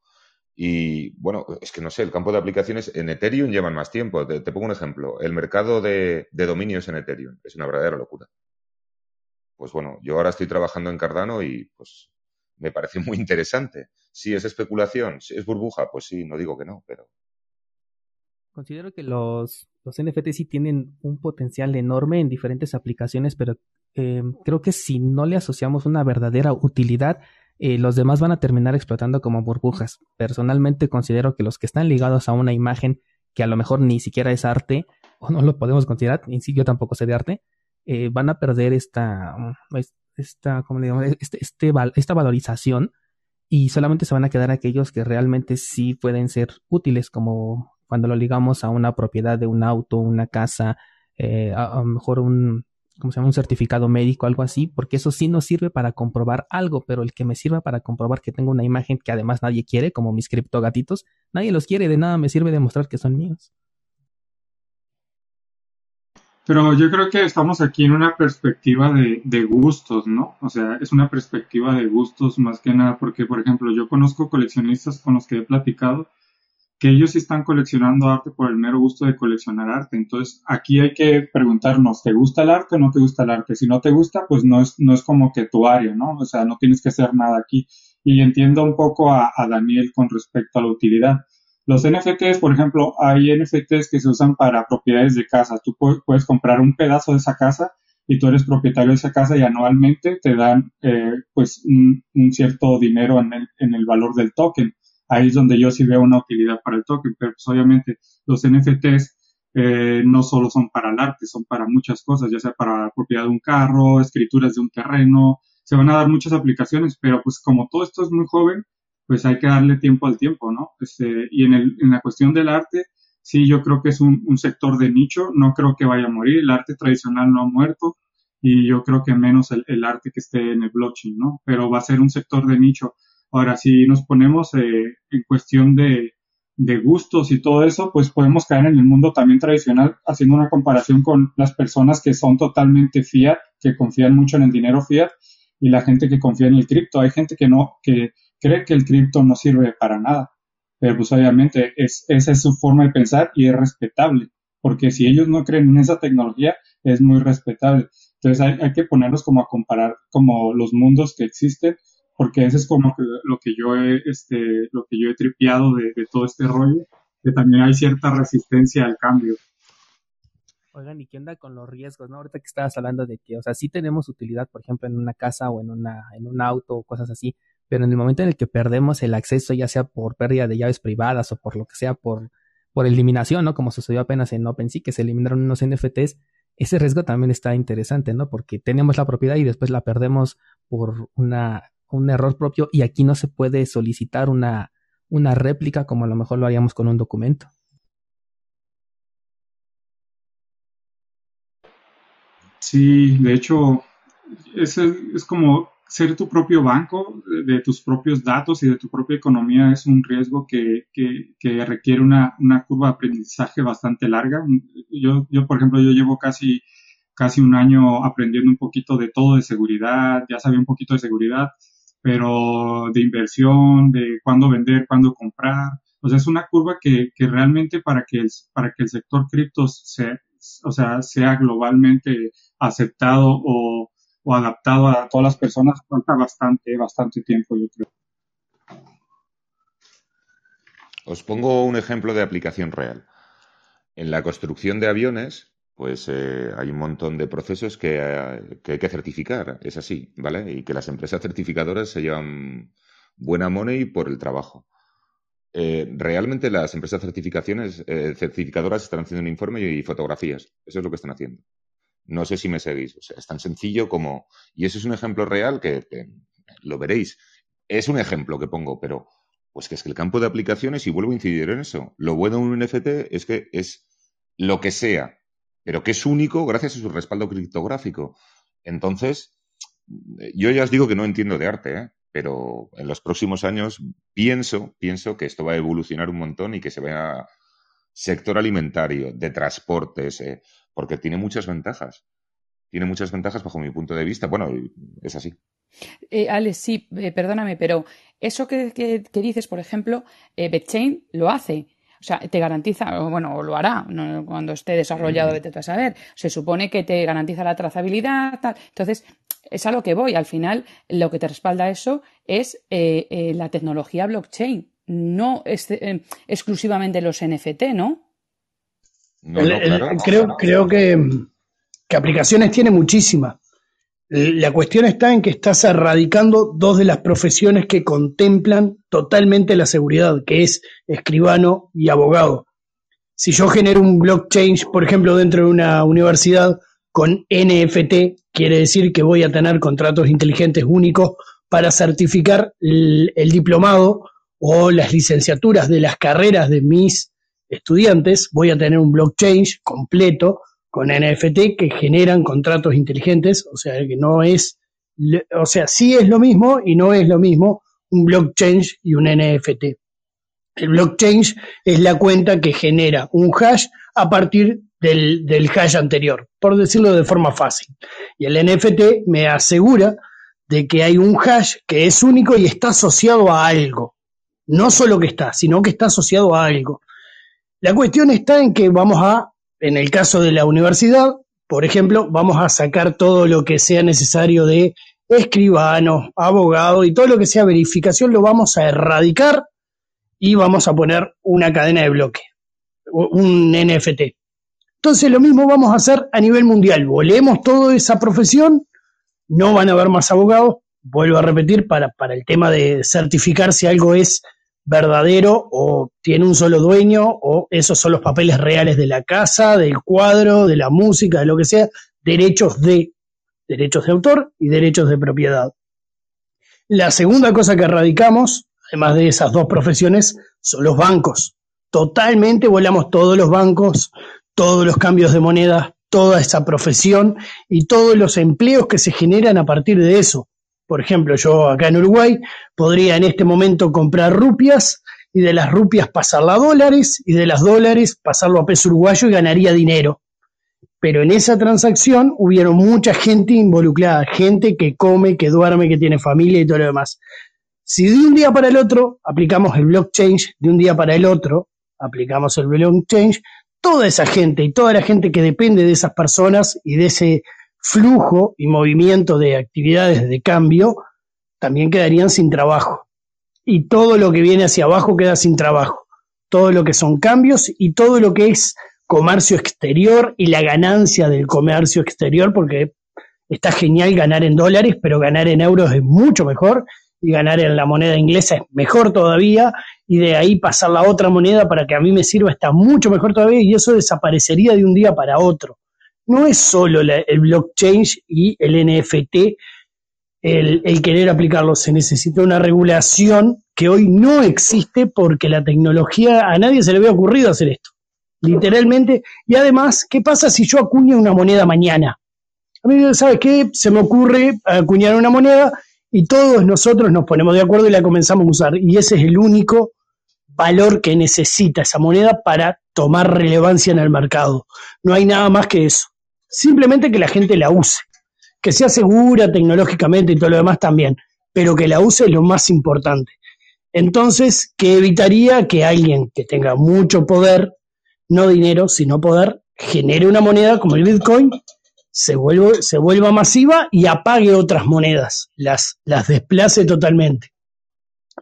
Y bueno, es que no sé, el campo de aplicaciones en Ethereum llevan más tiempo. Te, pongo un ejemplo. El mercado de, de dominios en Ethereum es una verdadera locura. Pues bueno, yo ahora estoy trabajando en Cardano y pues me parece muy interesante. Si es especulación, si es burbuja, pues sí, no digo que no, pero Considero que los, los NFT sí tienen un potencial enorme en diferentes aplicaciones, pero eh, creo que si no le asociamos una verdadera utilidad, eh, los demás van a terminar explotando como burbujas. Personalmente considero que los que están ligados a una imagen que a lo mejor ni siquiera es arte, o no lo podemos considerar, sí, yo tampoco sé de arte, eh, van a perder esta, esta, ¿cómo le digo? Este, este, esta valorización y solamente se van a quedar aquellos que realmente sí pueden ser útiles, como cuando lo ligamos a una propiedad de un auto, una casa, eh, a, lo mejor un, ¿cómo se un certificado médico, algo así, porque eso sí nos sirve para comprobar algo, pero el que me sirva para comprobar que tengo una imagen que además nadie quiere, como mis criptogatitos, nadie los quiere, de nada me sirve demostrar que son míos. Pero yo creo que estamos aquí en una perspectiva de gustos, ¿no? O sea, es una perspectiva de gustos más que nada, porque, por ejemplo, yo conozco coleccionistas con los que he platicado que ellos están coleccionando arte por el mero gusto de coleccionar arte. Entonces, aquí hay que preguntarnos, ¿te gusta el arte o no te gusta el arte? Si no te gusta, pues no es, no es como que tu área, ¿no? O sea, no tienes que hacer nada aquí. Y entiendo un poco a, a Daniel con respecto a la utilidad. Los NFTs, por ejemplo, hay NFTs que se usan para propiedades de casa. Tú pu- puedes comprar un pedazo de esa casa y tú eres propietario de esa casa y anualmente te dan eh, pues un, un cierto dinero en el, en el valor del token. Ahí es donde yo sí veo una utilidad para el token, pero pues obviamente los NFTs eh, no solo son para el arte, son para muchas cosas, ya sea para la propiedad de un carro, escrituras de un terreno, se van a dar muchas aplicaciones, pero pues como todo esto es muy joven, pues hay que darle tiempo al tiempo, ¿no? Este, y en, el, en la cuestión del arte, sí, yo creo que es un, un sector de nicho, no creo que vaya a morir, el arte tradicional no ha muerto y yo creo que menos el, el arte que esté en el blockchain, ¿no? Pero va a ser un sector de nicho. Ahora, si nos ponemos eh, en cuestión de, gustos y todo eso, pues podemos caer en el mundo también tradicional haciendo una comparación con las personas que son totalmente fiat, que confían mucho en el dinero fiat y la gente que confía en el cripto. Hay gente que no, que cree que el cripto no sirve para nada, pero pues obviamente es, esa es su forma de pensar y es respetable, porque si ellos no creen en esa tecnología, es muy respetable. Entonces hay, que ponernos como a comparar como los mundos que existen porque ese es como lo que yo he, este, lo que yo he tripeado de, todo este rollo, que también hay cierta resistencia al cambio. Oigan, ¿y qué onda con los riesgos? ¿no? Ahorita que estabas hablando de que, o sea, sí tenemos utilidad, por ejemplo, en una casa o en, una, en un auto o cosas así, pero en el momento en el que perdemos el acceso, ya sea por pérdida de llaves privadas o por lo que sea, por, por eliminación, ¿no? Como sucedió apenas en OpenSea, que se eliminaron unos NFTs, ese riesgo también está interesante, ¿no? Porque tenemos la propiedad y después la perdemos por una un error propio y aquí no se puede solicitar una, una réplica como a lo mejor lo haríamos con un documento. Sí, de hecho, es, es como ser tu propio banco de tus propios datos y de tu propia economía es un riesgo que, que, que requiere una, una, curva de aprendizaje bastante larga. Yo, yo, por ejemplo, yo llevo casi, casi un año aprendiendo un poquito de todo de seguridad, ya sabía un poquito de seguridad, pero de inversión, de cuándo vender, cuándo comprar. O sea, es una curva que, que realmente para que, el, para que el sector cripto sea, o sea, sea globalmente aceptado o, o adaptado a todas las personas, falta bastante, bastante tiempo, yo creo. Os pongo un ejemplo de aplicación real. En la construcción de aviones, pues eh, hay un montón de procesos que, hay que certificar, es así, ¿vale? Y que las empresas certificadoras se llevan buena money por el trabajo. Eh, realmente las empresas certificaciones, eh, certificadoras están haciendo un informe y fotografías. Eso es lo que están haciendo. No sé si me seguís. O sea, es tan sencillo como. Y eso es un ejemplo real que, que lo veréis. Es un ejemplo que pongo, pero pues que es que el campo de aplicaciones, y vuelvo a incidir en eso, lo bueno de un NFT es que es lo que sea pero que es único gracias a su respaldo criptográfico. Entonces, yo ya os digo que no entiendo de arte, ¿eh? pero en los próximos años pienso, pienso que esto va a evolucionar un montón y que se vea sector alimentario, de transportes, ¿eh? porque tiene muchas ventajas. Tiene muchas ventajas bajo mi punto de vista. Bueno, es así. Eh, Alex, sí, eh, perdóname, pero eso que, que, dices, por ejemplo, eh, lo hace. O sea, te garantiza, o bueno, o lo hará cuando esté desarrollado, vete a saber. Se supone que te garantiza la trazabilidad, tal. Entonces, es a lo que voy. Al final, lo que te respalda eso es eh, eh, la tecnología blockchain, no eh, exclusivamente los NFT, ¿no? creo, creo que, que aplicaciones tiene muchísimas. La cuestión está en que estás erradicando dos de las profesiones que contemplan totalmente la seguridad, que es escribano y abogado. Si yo genero un blockchain, por ejemplo, dentro de una universidad con NFT, quiere decir que voy a tener contratos inteligentes únicos para certificar el, el diplomado o las licenciaturas de las carreras de mis estudiantes. Voy a tener un blockchain completo con NFT que generan contratos inteligentes, o sea, que no es, o sea, sí es lo mismo y no es lo mismo un blockchain y un NFT. El blockchain es la cuenta que genera un hash a partir del, del hash anterior, por decirlo de forma fácil. Y el NFT me asegura de que hay un hash que es único y está asociado a algo. No solo que está, sino que está asociado a algo. La cuestión está en que vamos a en el caso de la universidad, por ejemplo, vamos a sacar todo lo que sea necesario de escribano, abogado y todo lo que sea verificación lo vamos a erradicar y vamos a poner una cadena de bloque, un NFT. Entonces lo mismo vamos a hacer a nivel mundial. Volemos toda esa profesión, no van a haber más abogados, vuelvo a repetir, para, para el tema de certificar si algo es verdadero o tiene un solo dueño o esos son los papeles reales de la casa, del cuadro, de la música, de lo que sea, derechos de derechos de autor y derechos de propiedad. La segunda cosa que erradicamos, además de esas dos profesiones, son los bancos. Totalmente volamos todos los bancos, todos los cambios de moneda, toda esa profesión y todos los empleos que se generan a partir de eso. Por ejemplo, yo acá en Uruguay podría en este momento comprar rupias y de las rupias pasarla a dólares y de las dólares pasarlo a peso uruguayo y ganaría dinero. Pero en esa transacción hubieron mucha gente involucrada, gente que come, que duerme, que tiene familia y todo lo demás. Si de un día para el otro aplicamos el blockchain, de un día para el otro aplicamos el blockchain, toda esa gente y toda la gente que depende de esas personas y de ese flujo y movimiento de actividades de cambio, también quedarían sin trabajo. Y todo lo que viene hacia abajo queda sin trabajo. Todo lo que son cambios y todo lo que es comercio exterior y la ganancia del comercio exterior, porque está genial ganar en dólares, pero ganar en euros es mucho mejor y ganar en la moneda inglesa es mejor todavía y de ahí pasar la otra moneda para que a mí me sirva está mucho mejor todavía y eso desaparecería de un día para otro. No es solo el blockchain y el NFT el, el querer aplicarlo, se necesita una regulación que hoy no existe porque la tecnología, a nadie se le había ocurrido hacer esto, literalmente. Y además, ¿qué pasa si yo acuño una moneda mañana? A mí, ¿sabes qué? Se me ocurre acuñar una moneda y todos nosotros nos ponemos de acuerdo y la comenzamos a usar. Y ese es el único valor que necesita esa moneda para tomar relevancia en el mercado. No hay nada más que eso. Simplemente que la gente la use. Que sea segura tecnológicamente y todo lo demás también. Pero que la use es lo más importante. Entonces, ¿qué evitaría que alguien que tenga mucho poder, no dinero, sino poder, genere una moneda como el Bitcoin se, se vuelva masiva y apague otras monedas, las, las desplace totalmente.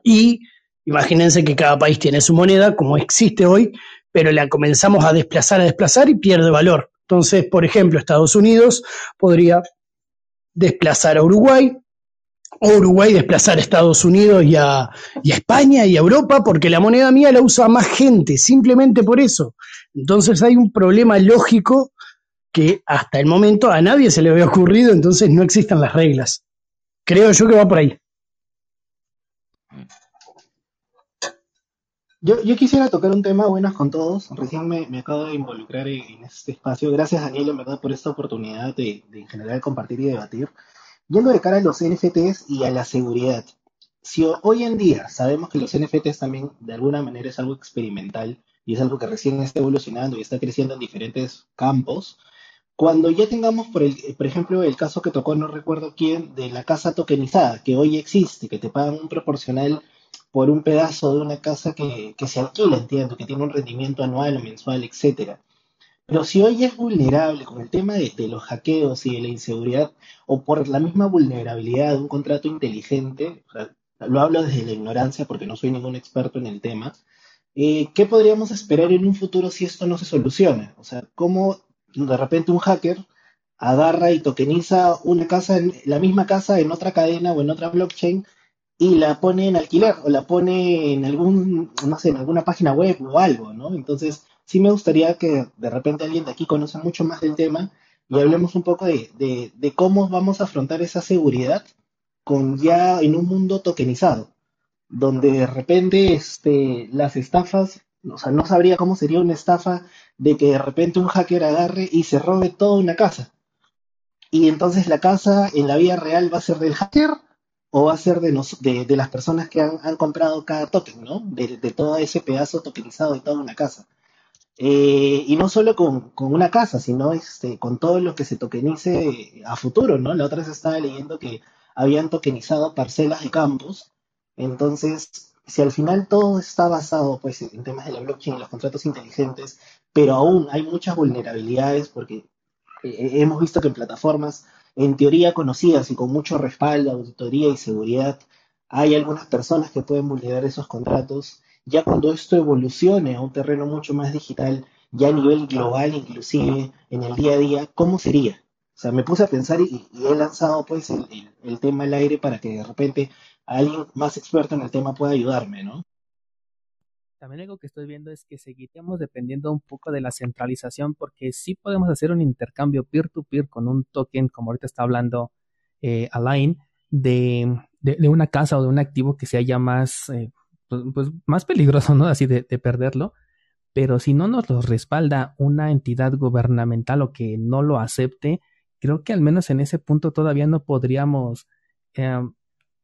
Y imagínense que cada país tiene su moneda, como existe hoy, pero la comenzamos a desplazar, a desplazar y pierde valor. Entonces, por ejemplo, Estados Unidos podría desplazar a Uruguay, o Uruguay desplazar a Estados Unidos y a, España y a Europa, porque la moneda mía la usa más gente, simplemente por eso. Entonces hay un problema lógico que hasta el momento a nadie se le había ocurrido, entonces no existen las reglas. Creo yo que va por ahí. Yo, quisiera tocar un tema, buenas con todos. Recién me, acabo de involucrar en, este espacio. Gracias, Daniel, en verdad, por esta oportunidad de, en general compartir y debatir. Yendo de cara a los NFTs y a la seguridad. Si hoy en día sabemos que los NFTs también de alguna manera es algo experimental y es algo que recién está evolucionando y está creciendo en diferentes campos, cuando ya tengamos, por, el, por ejemplo, el caso que tocó, no recuerdo quién, de la casa tokenizada, que hoy existe, que te pagan un proporcional por un pedazo de una casa que, se alquila, entiendo, que tiene un rendimiento anual o mensual, etcétera. Pero si hoy es vulnerable con el tema de, los hackeos y de la inseguridad, o por la misma vulnerabilidad de un contrato inteligente, lo hablo desde la ignorancia porque no soy ningún experto en el tema, eh, ¿qué podríamos esperar en un futuro si esto no se soluciona? O sea, ¿cómo de repente un hacker agarra y tokeniza una casa, en, la misma casa en otra cadena o en otra blockchain y la pone en alquiler o la pone en algún, no sé, en alguna página web o algo, ¿no? Entonces, sí me gustaría que de repente alguien de aquí conozca mucho más del tema y hablemos un poco de, de cómo vamos a afrontar esa seguridad con ya en un mundo tokenizado, donde de repente este, las estafas o sea, no sabría cómo sería una estafa de que de repente un hacker agarre y se robe toda una casa. Y entonces la casa en la vida real va a ser del hacker o va a ser de, las personas que han, comprado cada token, ¿no? De, todo ese pedazo tokenizado de toda una casa. Eh, y no solo con, una casa, sino este, con todo lo que se tokenice a futuro, ¿no? La otra vez estaba leyendo que habían tokenizado parcelas de campos. Entonces, si al final todo está basado pues, en temas de la blockchain, y los contratos inteligentes, pero aún hay muchas vulnerabilidades porque eh, hemos visto que en plataformas en teoría conocidas y con mucho respaldo, auditoría y seguridad, hay algunas personas que pueden vulnerar esos contratos. Ya cuando esto evolucione a un terreno mucho más digital, ya a nivel global inclusive, en el día a día, ¿cómo sería? O sea, me puse a pensar y, he lanzado pues el, el, tema al aire para que de repente alguien más experto en el tema pueda ayudarme, ¿no? También algo que estoy viendo es que seguiríamos dependiendo un poco de la centralización porque sí podemos hacer un intercambio peer-to-peer con un token, como ahorita está hablando eh, Align, de, de, una casa o de un activo que se haya más, eh, pues, pues, más peligroso, ¿no? Así de, de perderlo. Pero si no nos lo respalda una entidad gubernamental o que no lo acepte, creo que al menos en ese punto todavía no podríamos em,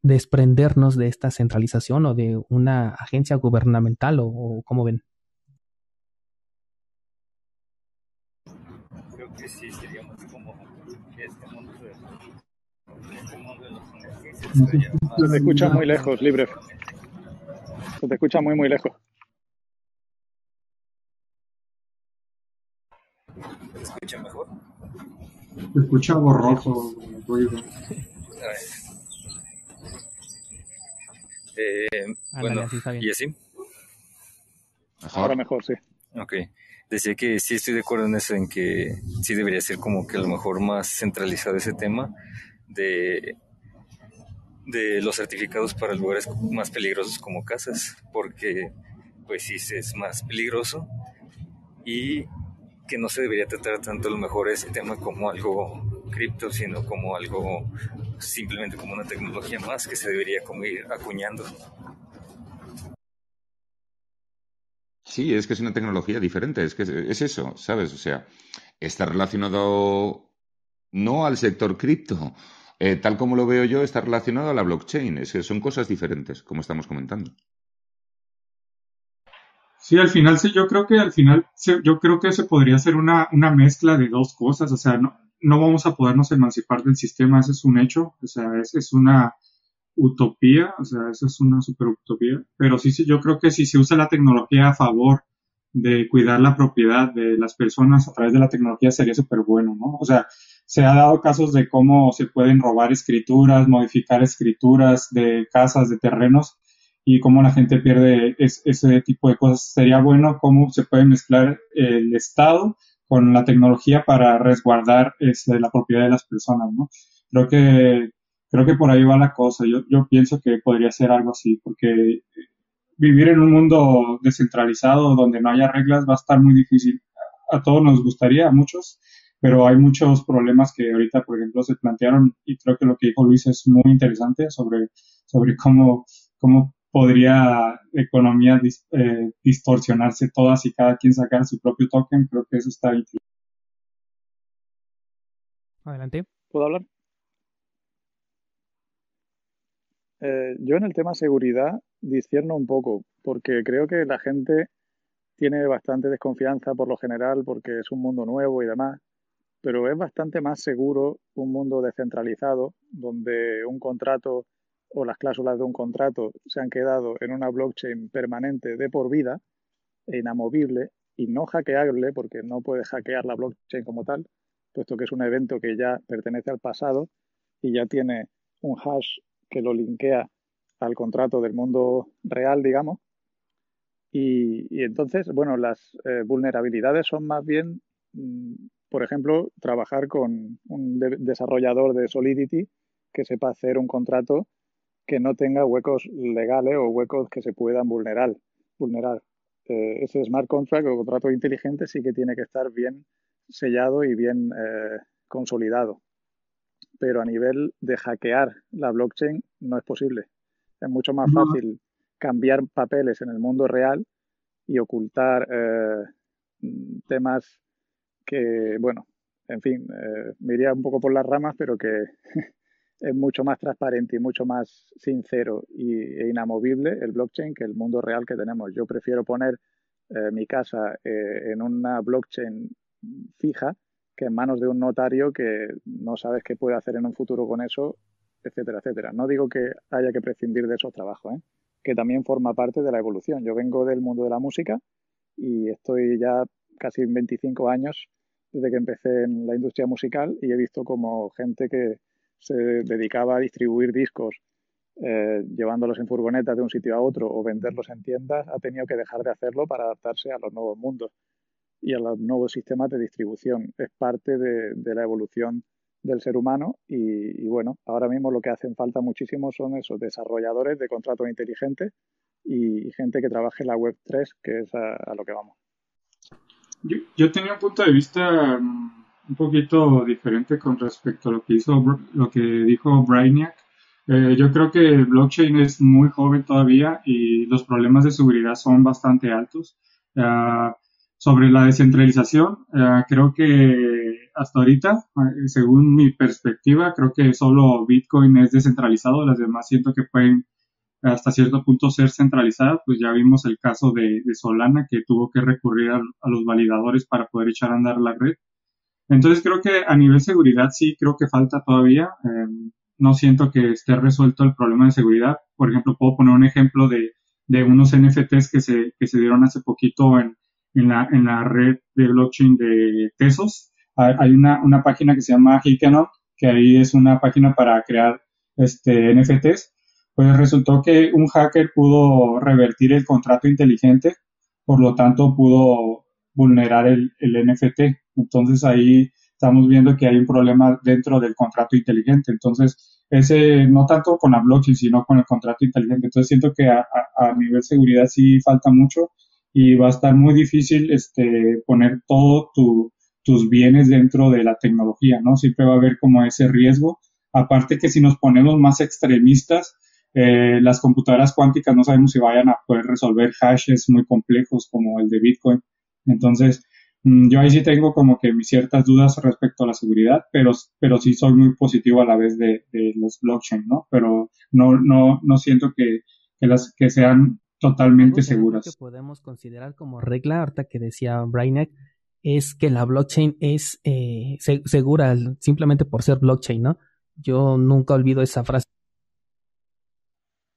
desprendernos de esta centralización o de una agencia gubernamental o, o cómo ven? Creo que sí, sería más como este mundo de, este mundo de los beneficios Se te escucha muy lejos, Libre. Se te escucha muy, muy lejos. ¿Se escucha mejor? Se escucha borroso, ruido. Eh, Ándale, bueno, así está bien. ¿y así? Ahora mejor, sí. Ok. Decía que sí estoy de acuerdo en eso, en que sí debería ser como que a lo mejor más centralizado ese tema de, de los certificados para lugares más peligrosos como casas, porque pues sí es más peligroso y que no se debería tratar tanto a lo mejor ese tema como algo cripto, sino como algo simplemente como una tecnología más que se debería como ir acuñando. Sí, es que es una tecnología diferente, es que es, es eso, ¿sabes? O sea, está relacionado no al sector cripto, eh, tal como lo veo yo, está relacionado a la blockchain, es que son cosas diferentes, como estamos comentando. Sí, al final sí, yo creo que al final se- yo creo que se podría hacer una, una mezcla de dos cosas, o sea, no, no vamos a podernos emancipar del sistema, ese es un hecho, o sea, es, es una utopía, o sea, eso es una super utopía, pero sí, sí, yo creo que si se usa la tecnología a favor de cuidar la propiedad de las personas a través de la tecnología sería súper bueno, ¿no? O sea, se ha dado casos de cómo se pueden robar escrituras, modificar escrituras de casas, de terrenos, y cómo la gente pierde es- ese tipo de cosas. Sería bueno cómo se puede mezclar el Estado con la tecnología para resguardar este, la propiedad de las personas, ¿no? Creo que, creo que por ahí va la cosa. Yo, yo pienso que podría ser algo así, porque vivir en un mundo descentralizado donde no haya reglas va a estar muy difícil. A todos nos gustaría, a muchos, pero hay muchos problemas que ahorita, por ejemplo, se plantearon y creo que lo que dijo Luis es muy interesante sobre, sobre cómo, cómo podría economía dis- eh, distorsionarse todas y cada quien sacar su propio token. Creo que eso está increíble. Adelante. ¿Puedo hablar? Eh, yo en el tema seguridad discierno un poco, porque creo que la gente tiene bastante desconfianza por lo general, porque es un mundo nuevo y demás, pero es bastante más seguro un mundo descentralizado, donde un contrato o las cláusulas de un contrato se han quedado en una blockchain permanente de por vida e inamovible y no hackeable, porque no puedes hackear la blockchain como tal, puesto que es un evento que ya pertenece al pasado y ya tiene un hash que lo linkea al contrato del mundo real, digamos. Y, entonces, bueno, las eh, vulnerabilidades son más bien, mm, por ejemplo, trabajar con un de- desarrollador de Solidity que sepa hacer un contrato que no tenga huecos legales o huecos que se puedan vulnerar. vulnerar. Eh, ese smart contract o contrato inteligente sí que tiene que estar bien sellado y bien eh, consolidado. Pero a nivel de hackear la blockchain no es posible. Es mucho más No. fácil cambiar papeles en el mundo real y ocultar eh, temas que, bueno, en fin, me iría un poco por las ramas, pero que es mucho más transparente y mucho más sincero y, e inamovible el blockchain que el mundo real que tenemos. Yo prefiero poner eh, mi casa eh, en una blockchain fija que en manos de un notario que no sabes qué puede hacer en un futuro con eso, etcétera, etcétera. No digo que haya que prescindir de esos trabajos, ¿eh? que también forma parte de la evolución. Yo vengo del mundo de la música y estoy ya casi 25 años desde que empecé en la industria musical y he visto como gente que se dedicaba a distribuir discos eh, llevándolos en furgonetas de un sitio a otro o venderlos en tiendas ha tenido que dejar de hacerlo para adaptarse a los nuevos mundos y a los nuevos sistemas de distribución. Es parte de, la evolución del ser humano y, bueno, ahora mismo lo que hacen falta muchísimo son esos desarrolladores de contratos inteligentes y, gente que trabaje en la web 3, que es a, lo que vamos. Yo, yo, tenía un punto de vista um, un poquito diferente con respecto a lo que hizo, lo que dijo Brainiac. Eh, yo creo que blockchain es muy joven todavía y los problemas de seguridad son bastante altos. Uh, sobre la descentralización, uh, creo que hasta ahorita, eh, según mi perspectiva, creo que solo Bitcoin es descentralizado, las demás siento que pueden hasta cierto punto ser centralizadas, pues ya vimos el caso de, Solana que tuvo que recurrir a, los validadores para poder echar a andar la red. Entonces creo que a nivel seguridad sí creo que falta todavía. Em, no siento que esté resuelto el problema de seguridad. Por ejemplo, puedo poner un ejemplo de, de unos NFTs que se, que se dieron hace poquito en, en, la, en la red de blockchain de Tesos. Hay una, una página que se llama Hikanon, que ahí es una página para crear este, NFTs pues resultó que un hacker pudo revertir el contrato inteligente, por lo tanto pudo vulnerar el, NFT. Entonces ahí estamos viendo que hay un problema dentro del contrato inteligente. Entonces, ese no tanto con la blockchain, sino con el contrato inteligente. Entonces siento que a, nivel seguridad sí falta mucho y va a estar muy difícil este, poner todos tus bienes dentro de la tecnología, ¿no? Siempre va a haber como ese riesgo. Aparte que si nos ponemos más extremistas, eh, las computadoras cuánticas no sabemos si vayan a poder resolver hashes muy complejos como el de Bitcoin. Entonces, mm, yo ahí sí tengo como que mis ciertas dudas respecto a la seguridad, pero, pero sí soy muy positivo a la vez de, los blockchain, ¿no? Pero no, no, no siento que, que las, que sean totalmente seguras. Lo que podemos considerar como regla, ahorita que decía Brainek, es que la blockchain es eh, segura simplemente por ser blockchain, ¿no? Yo nunca olvido esa frase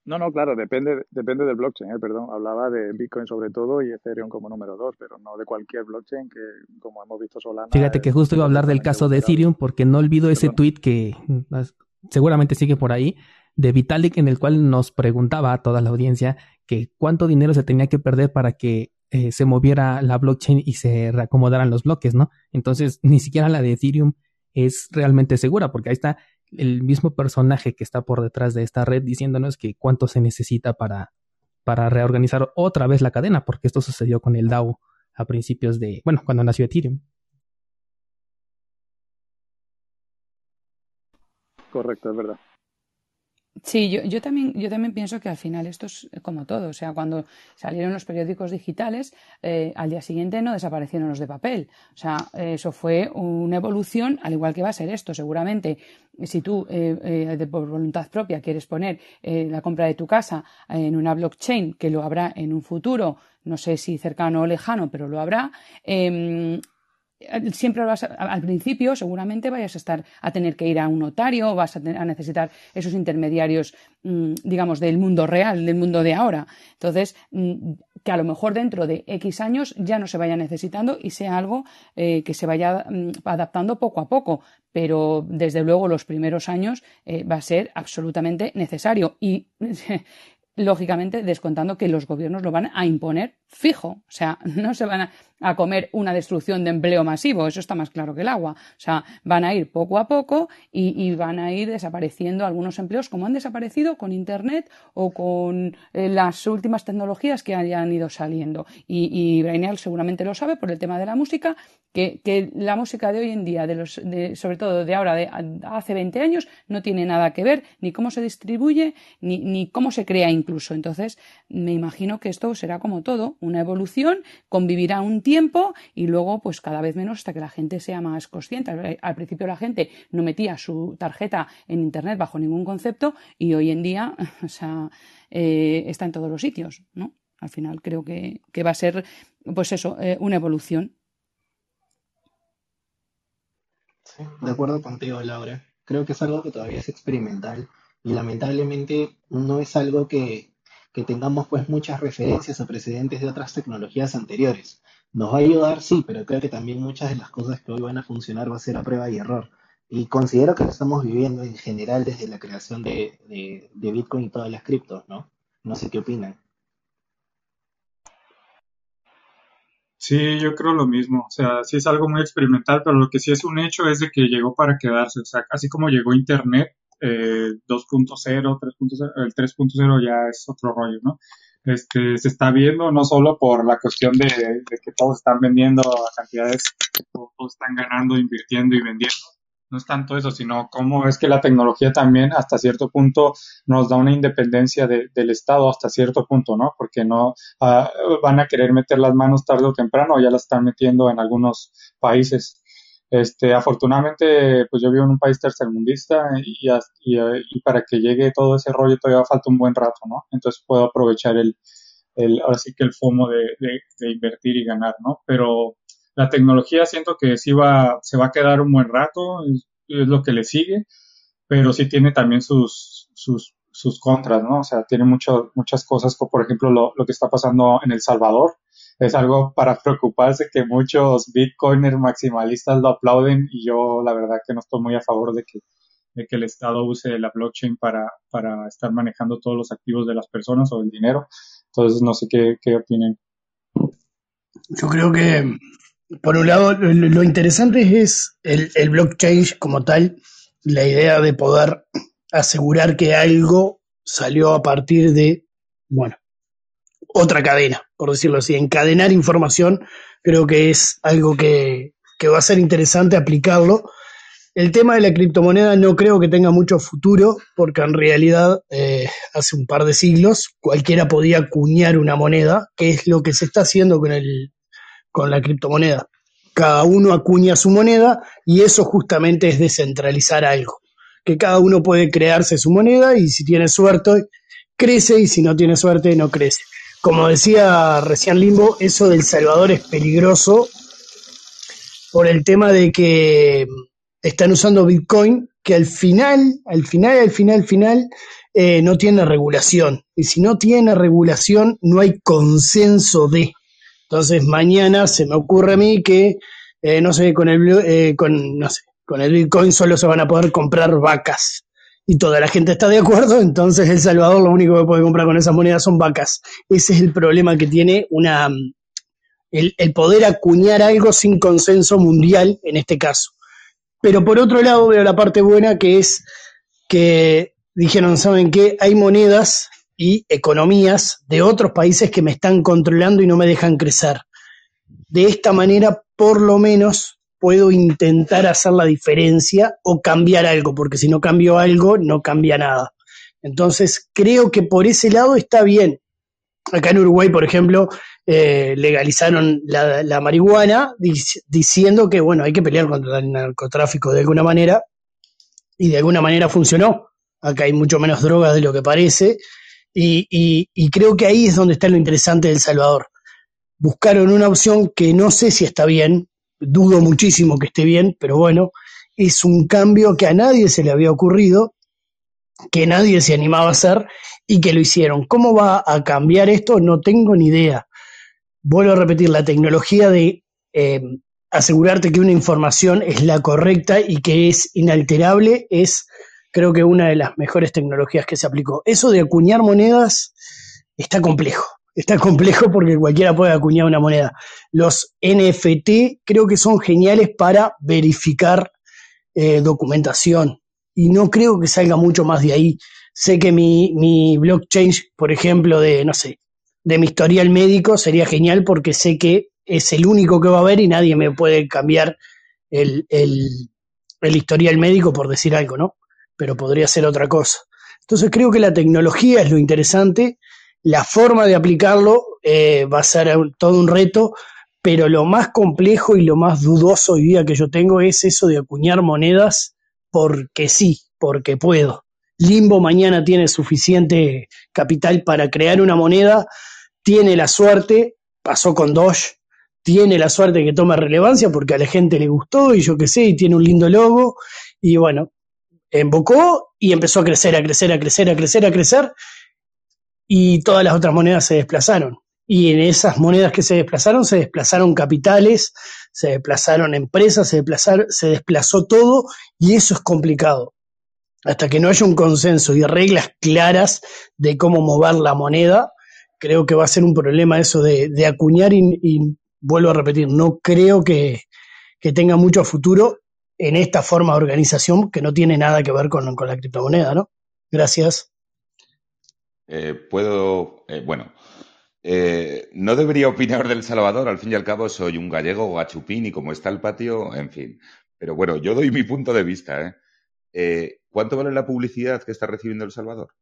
no, no, claro, depende, depende del blockchain, eh, perdón. Hablaba de Bitcoin sobre todo y Ethereum como número dos, pero no de cualquier blockchain que, como hemos visto Solana. Fíjate que justo iba a hablar del caso de Ethereum porque no olvido ese tweet que seguramente sigue por ahí, de Vitalik, en el cual nos preguntaba a toda la audiencia que cuánto dinero se tenía que perder para que eh, se moviera la blockchain y se reacomodaran los bloques, ¿no? Entonces, ni siquiera la de Ethereum es realmente segura, porque ahí está el mismo personaje que está por detrás de esta red diciéndonos que cuánto se necesita para, para reorganizar otra vez la cadena, porque esto sucedió con el DAO a principios de, bueno, cuando nació Ethereum. Correcto, es verdad. Sí, yo, yo, también, yo también pienso que al final esto es como todo. O sea, cuando salieron los periódicos digitales, eh, al día siguiente no desaparecieron los de papel. O sea, eso fue una evolución, al igual que va a ser esto. Seguramente, si tú eh, eh, por voluntad propia quieres poner la compra de tu casa en una blockchain, que lo habrá en un futuro, no sé si cercano o lejano, pero lo habrá, em, siempre vas al principio seguramente vayas a estar a tener que ir a un notario, vas a, necesitar esos intermediarios, mm, digamos, del mundo real, del mundo de ahora. Entonces, mm, que a lo mejor dentro de X años ya no se vaya necesitando y sea algo eh, que se vaya mm, adaptando poco a poco. Pero desde luego los primeros años eh, va a ser absolutamente necesario. Y lógicamente descontando que los gobiernos lo van a imponer fijo, o sea, no se van a, comer una destrucción de empleo masivo, eso está más claro que el agua, o sea, van a ir poco a poco y, van a ir desapareciendo algunos empleos como han desaparecido con Internet o con eh, las últimas tecnologías que hayan ido saliendo. Y, y seguramente lo sabe por el tema de la música, que, la música de hoy en día, de los, sobre todo de ahora, de hace 20 años, no tiene nada que ver ni cómo se distribuye ni, ni cómo se crea incluso. Entonces, me imagino que esto será como todo, una evolución, convivirá un tiempo y luego pues cada vez menos hasta que la gente sea más consciente. Al principio la gente no metía su tarjeta en Internet bajo ningún concepto y hoy en día eh, está en todos los sitios, ¿no? Al final creo que, va a ser, pues eso, eh, una evolución. De acuerdo contigo, Laura. Creo que es algo que todavía es experimental y lamentablemente no es algo que que tengamos pues muchas referencias o precedentes de otras tecnologías anteriores. Nos va a ayudar, sí, pero creo que también muchas de las cosas que hoy van a funcionar va a ser a prueba y error. Y considero que lo estamos viviendo en general desde la creación de, de, Bitcoin y todas las criptos, ¿no? No sé qué opinan. Sí, yo creo lo mismo. O sea, sí es algo muy experimental, pero lo que sí es un hecho es de que llegó para quedarse. O sea, así como llegó Internet, 2.0, 3.0, el 3.0 ya es otro rollo, ¿no? Este, se está viendo no solo por la cuestión de, que todos están vendiendo a cantidades, todos están ganando, invirtiendo y vendiendo, no es tanto eso, sino cómo es que la tecnología también hasta cierto punto nos da una independencia del Estado hasta cierto punto, ¿no? Porque no ah, van a querer meter las manos tarde o temprano, ya las están metiendo en algunos países. Este, afortunadamente, pues yo vivo en un país tercermundista y, y, para que llegue todo ese rollo todavía falta un buen rato, ¿no? Entonces puedo aprovechar el, el ahora sí que el FOMO de, de, invertir y ganar, ¿no? Pero la tecnología siento que sí va, se va a quedar un buen rato, es, es lo que le sigue, pero sí tiene también sus, sus, sus contras, ¿no? O sea, tiene mucho, muchas cosas, como por ejemplo lo, lo que está pasando en El Salvador, es algo para preocuparse que muchos bitcoiners maximalistas lo aplauden y yo la verdad que no estoy muy a favor de que, de que el Estado use la blockchain para, para estar manejando todos los activos de las personas o el dinero. Entonces no sé qué, qué opinen. Yo creo que, por un lado, lo interesante es el, el blockchain como tal, la idea de poder asegurar que algo salió a partir de, bueno, otra cadena, por decirlo así. Encadenar información creo que es algo que, va a ser interesante aplicarlo. El tema de la criptomoneda no creo que tenga mucho futuro, porque en realidad eh, hace un par de siglos cualquiera podía acuñar una moneda, que es lo que se está haciendo con, el, con la criptomoneda. Cada uno acuña su moneda y eso justamente es descentralizar algo. Que cada uno puede crearse su moneda y si tiene suerte, crece y si no tiene suerte, no crece como decía recién Limbo, eso del Salvador es peligroso por el tema de que están usando Bitcoin, que al final, al final, al final, al final, eh, no tiene regulación. Y si no tiene regulación, no hay consenso de. Entonces mañana se me ocurre a mí que, eh, no sé, con el, eh, con, no sé, con el Bitcoin solo se van a poder comprar vacas y toda la gente está de acuerdo, entonces El Salvador lo único que puede comprar con esas monedas son vacas. Ese es el problema que tiene una el, poder acuñar algo sin consenso mundial en este caso. Pero por otro lado veo la parte buena que es que dijeron, ¿saben qué? Hay monedas y economías de otros países que me están controlando y no me dejan crecer. De esta manera, por lo menos, puedo intentar hacer la diferencia o cambiar algo, porque si no cambio algo, no cambia nada. Entonces, creo que por ese lado está bien. Acá en Uruguay, por ejemplo, eh, legalizaron la, marihuana diciendo que, bueno, hay que pelear contra el narcotráfico de alguna manera, y de alguna manera funcionó. Acá hay mucho menos drogas de lo que parece, y, y creo que ahí es donde está lo interesante de El Salvador. Buscaron una opción que no sé si está bien, dudo muchísimo que esté bien, pero bueno, es un cambio que a nadie se le había ocurrido, que nadie se animaba a hacer y que lo hicieron. ¿Cómo va a cambiar esto? No tengo ni idea. Vuelvo a repetir, la tecnología de eh, asegurarte que una información es la correcta y que es inalterable es creo que una de las mejores tecnologías que se aplicó. Eso de acuñar monedas está complejo está complejo porque cualquiera puede acuñar una moneda. Los NFT creo que son geniales para verificar eh, documentación y no creo que salga mucho más de ahí. Sé que mi, mi blockchain, por ejemplo, de, no sé, de mi historial médico sería genial porque sé que es el único que va a haber y nadie me puede cambiar el, el, el historial médico por decir algo, ¿no? Pero podría ser otra cosa. Entonces creo que la tecnología es lo interesante la forma de aplicarlo eh, va a ser todo un reto, pero lo más complejo y lo más dudoso hoy día que yo tengo es eso de acuñar monedas porque sí, porque puedo. Limbo mañana tiene suficiente capital para crear una moneda, tiene la suerte, pasó con Doge, tiene la suerte que tome relevancia porque a la gente le gustó y yo qué sé, y tiene un lindo logo y bueno, embocó y empezó a crecer, a crecer, a crecer, a crecer, a crecer y todas las otras monedas se desplazaron. Y en esas monedas que se desplazaron, se desplazaron capitales, se desplazaron empresas, se, desplazaron, se desplazó todo y eso es complicado. Hasta que no haya un consenso y reglas claras de cómo mover la moneda, creo que va a ser un problema eso de, acuñar y, vuelvo a repetir, no creo que, tenga mucho futuro en esta forma de organización que no tiene nada que ver con, con la criptomoneda, ¿no? Gracias. Eh, puedo, eh, bueno, eh, no debería opinar del Salvador, al fin y al cabo soy un gallego gachupín y como está el patio, en fin. Pero bueno, yo doy mi punto de vista. ¿Cuánto vale la publicidad que está recibiendo El Salvador?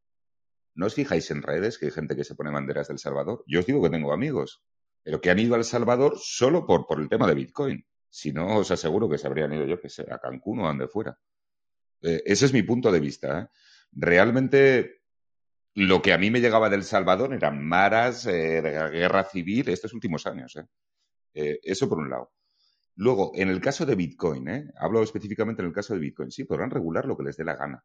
¿No os fijáis en redes que hay gente que se pone banderas del Salvador? Yo os digo que tengo amigos, pero que han ido al Salvador solo por, por el tema de Bitcoin. Si no, os aseguro que se habrían ido, yo que sé, a Cancún o a donde fuera. Eh, ese es mi punto de vista. ¿eh? Realmente, lo que a mí me llegaba del Salvador eran maras, eh, guerra civil, estos últimos años. eso por un lado. Luego, en el caso de Bitcoin, hablo específicamente en el caso de Bitcoin, sí, podrán regular lo que les dé la gana.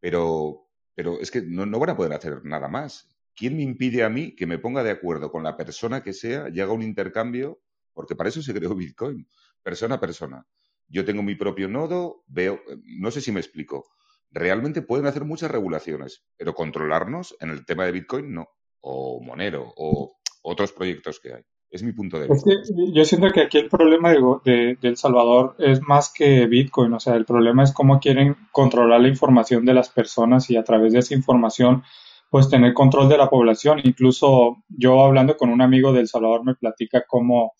Pero, pero es que no, no van a poder hacer nada más. ¿Quién me impide a mí que me ponga de acuerdo con la persona que sea y haga un intercambio? Porque para eso se creó Bitcoin, persona a persona. Yo tengo mi propio nodo, veo, no sé si me explico. Realmente pueden hacer muchas regulaciones, pero controlarnos en el tema de Bitcoin no, o Monero, o otros proyectos que hay. Es mi punto de vista. yo siento que aquí el problema de, de, El Salvador es más que Bitcoin, o sea, el problema es cómo quieren controlar la información de las personas y a través de esa información pues tener control de la población. Incluso yo hablando con un amigo de El Salvador me platica cómo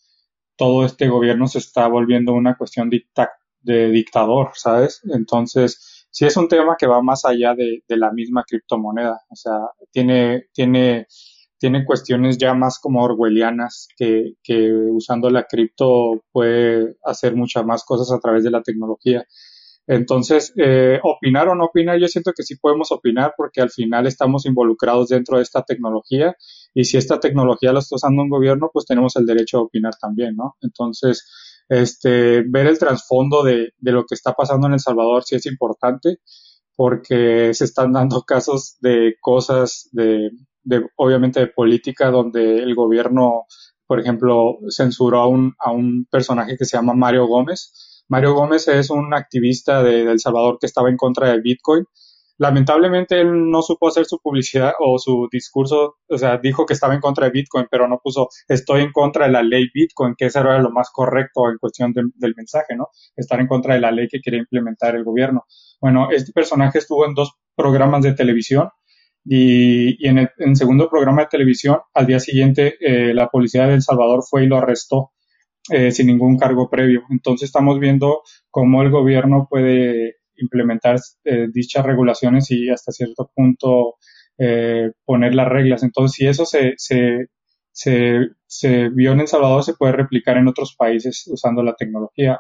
todo este gobierno se está volviendo una cuestión de dictador, ¿sabes? Entonces, sí es un tema que va más allá de, la misma criptomoneda. O sea, tiene, tiene, tiene cuestiones ya más como orwellianas que, que usando la cripto puede hacer muchas más cosas a través de la tecnología. Entonces, eh, opinar o no opinar, yo siento que sí podemos opinar porque al final estamos involucrados dentro de esta tecnología y si esta tecnología la está usando un gobierno, pues tenemos el derecho a opinar también, ¿no? Entonces, este, ver el trasfondo de, de lo que está pasando en El Salvador sí es importante porque se están dando casos de cosas de, de obviamente de política donde el gobierno, por ejemplo, censuró a un, a un personaje que se llama Mario Gómez, Mario Gómez es un activista de, El Salvador que estaba en contra de Bitcoin. Lamentablemente él no supo hacer su publicidad o su discurso, o sea, dijo que estaba en contra de Bitcoin, pero no puso estoy en contra de la ley Bitcoin, que eso era lo más correcto en cuestión del mensaje, ¿no? Estar en contra de la ley que quería implementar el gobierno. Bueno, este personaje estuvo en dos programas de televisión y, en el segundo programa de televisión, al día siguiente, eh, la policía de El Salvador fue y lo arrestó eh, sin ningún cargo previo. Entonces estamos viendo cómo el gobierno puede implementar eh, dichas regulaciones y hasta cierto punto eh, poner las reglas. Entonces, si eso se, se, se, se, vio en El Salvador, se puede replicar en otros países usando la tecnología.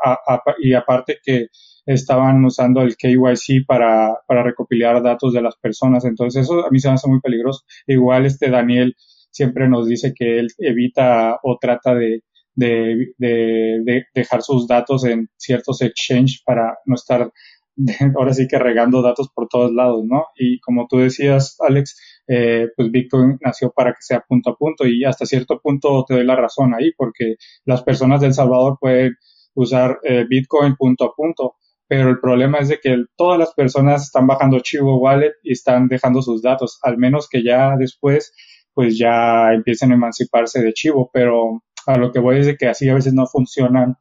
y aparte que estaban usando el KYC para, para recopilar datos de las personas. Entonces, eso a mí se me hace muy peligroso. Igual este Daniel siempre nos dice que él evita o trata de, de, de, dejar sus datos en ciertos exchanges para no estar ahora sí que regando datos por todos lados, ¿no? Y como tú decías, Alex, eh, pues Bitcoin nació para que sea punto a punto y hasta cierto punto te doy la razón ahí porque las personas del Salvador pueden usar eh, Bitcoin punto a punto, pero el problema es de que todas las personas están bajando Chivo Wallet y están dejando sus datos, al menos que ya después pues ya empiecen a emanciparse de Chivo, pero a lo que voy es de que así a veces no funcionan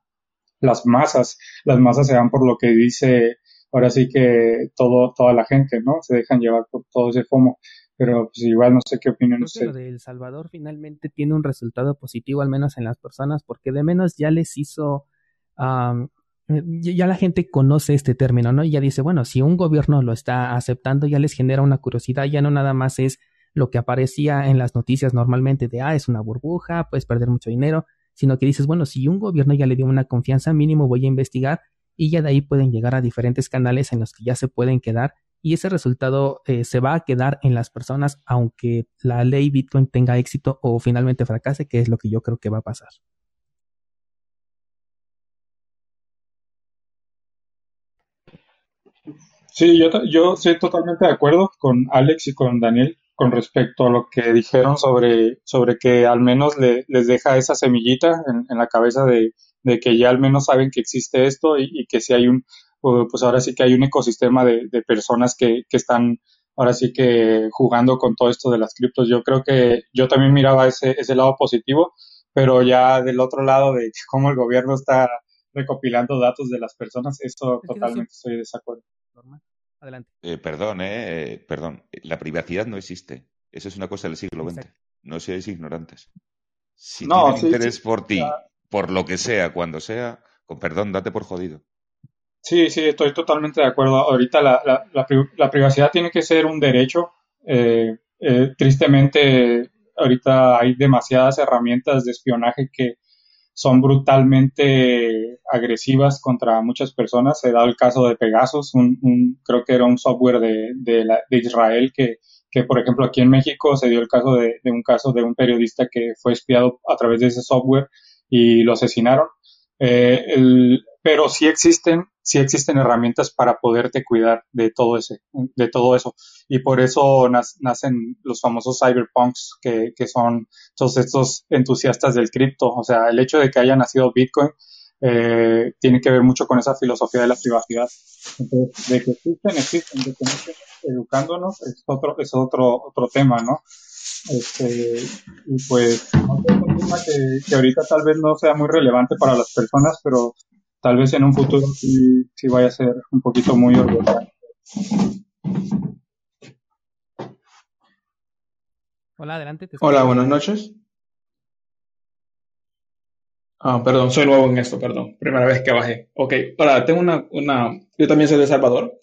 las masas. Las masas se van por lo que dice ahora sí que todo, toda la gente, ¿no? Se dejan llevar por todo ese FOMO. Pero pues igual no sé qué opinión usted. Lo de El Salvador finalmente tiene un resultado positivo, al menos en las personas, porque de menos ya les hizo, ya la gente conoce este término, ¿no? Y ya dice, bueno, si un gobierno lo está aceptando, ya les genera una curiosidad, ya no nada más es lo que aparecía en las noticias normalmente de, ah, es una burbuja, puedes perder mucho dinero, sino que dices, bueno, si un gobierno ya le dio una confianza mínimo, voy a investigar y ya de ahí pueden llegar a diferentes canales en los que ya se pueden quedar y ese resultado eh, se va a quedar en las personas aunque la ley Bitcoin tenga éxito o finalmente fracase, que es lo que yo creo que va a pasar. Sí, yo, yo estoy totalmente de acuerdo con Alex y con Daniel con respecto a lo que dijeron sobre, sobre que al menos le, les deja esa semillita en, en la cabeza de, de, que ya al menos saben que existe esto y, que si hay un, pues ahora sí que hay un ecosistema de, de personas que, que, están ahora sí que jugando con todo esto de las criptos. Yo creo que yo también miraba ese, ese lado positivo, pero ya del otro lado de cómo el gobierno está recopilando datos de las personas, eso totalmente estoy de desacuerdo. Adelante. Eh, perdón, eh, eh, perdón. La privacidad no existe. Eso es una cosa del siglo XX. No seáis ignorantes. Si no, tienen interés por ti, por lo que sea, cuando sea, con perdón, date por jodido. Sí, sí, estoy totalmente de acuerdo. Ahorita la, la, privacidad tiene que ser un derecho. tristemente, ahorita hay demasiadas herramientas de espionaje que son brutalmente agresivas contra muchas personas. Se da el caso de Pegasus, un, creo que era un software de, de, Israel que, que, por ejemplo, aquí en México se dio el caso de, un caso de un periodista que fue espiado a través de ese software y lo asesinaron. Eh, el, pero sí existen, sí existen herramientas para poderte cuidar de todo ese, de todo eso. Y por eso nacen los famosos cyberpunks, que, que son todos estos entusiastas del cripto. O sea, el hecho de que haya nacido Bitcoin eh, tiene que ver mucho con esa filosofía de la privacidad. Entonces, de que existen, existen, de que no estén educándonos es otro, es otro, otro tema, ¿no? Este, y pues, tema que, que ahorita tal vez no sea muy relevante para las personas, pero tal vez en un futuro sí, sí vaya a ser un poquito muy orgulloso. Hola, adelante. Hola, buenas noches. Ah, perdón, soy nuevo en esto, perdón. Primera vez que bajé. Ok, ahora tengo una, una, yo también soy de Salvador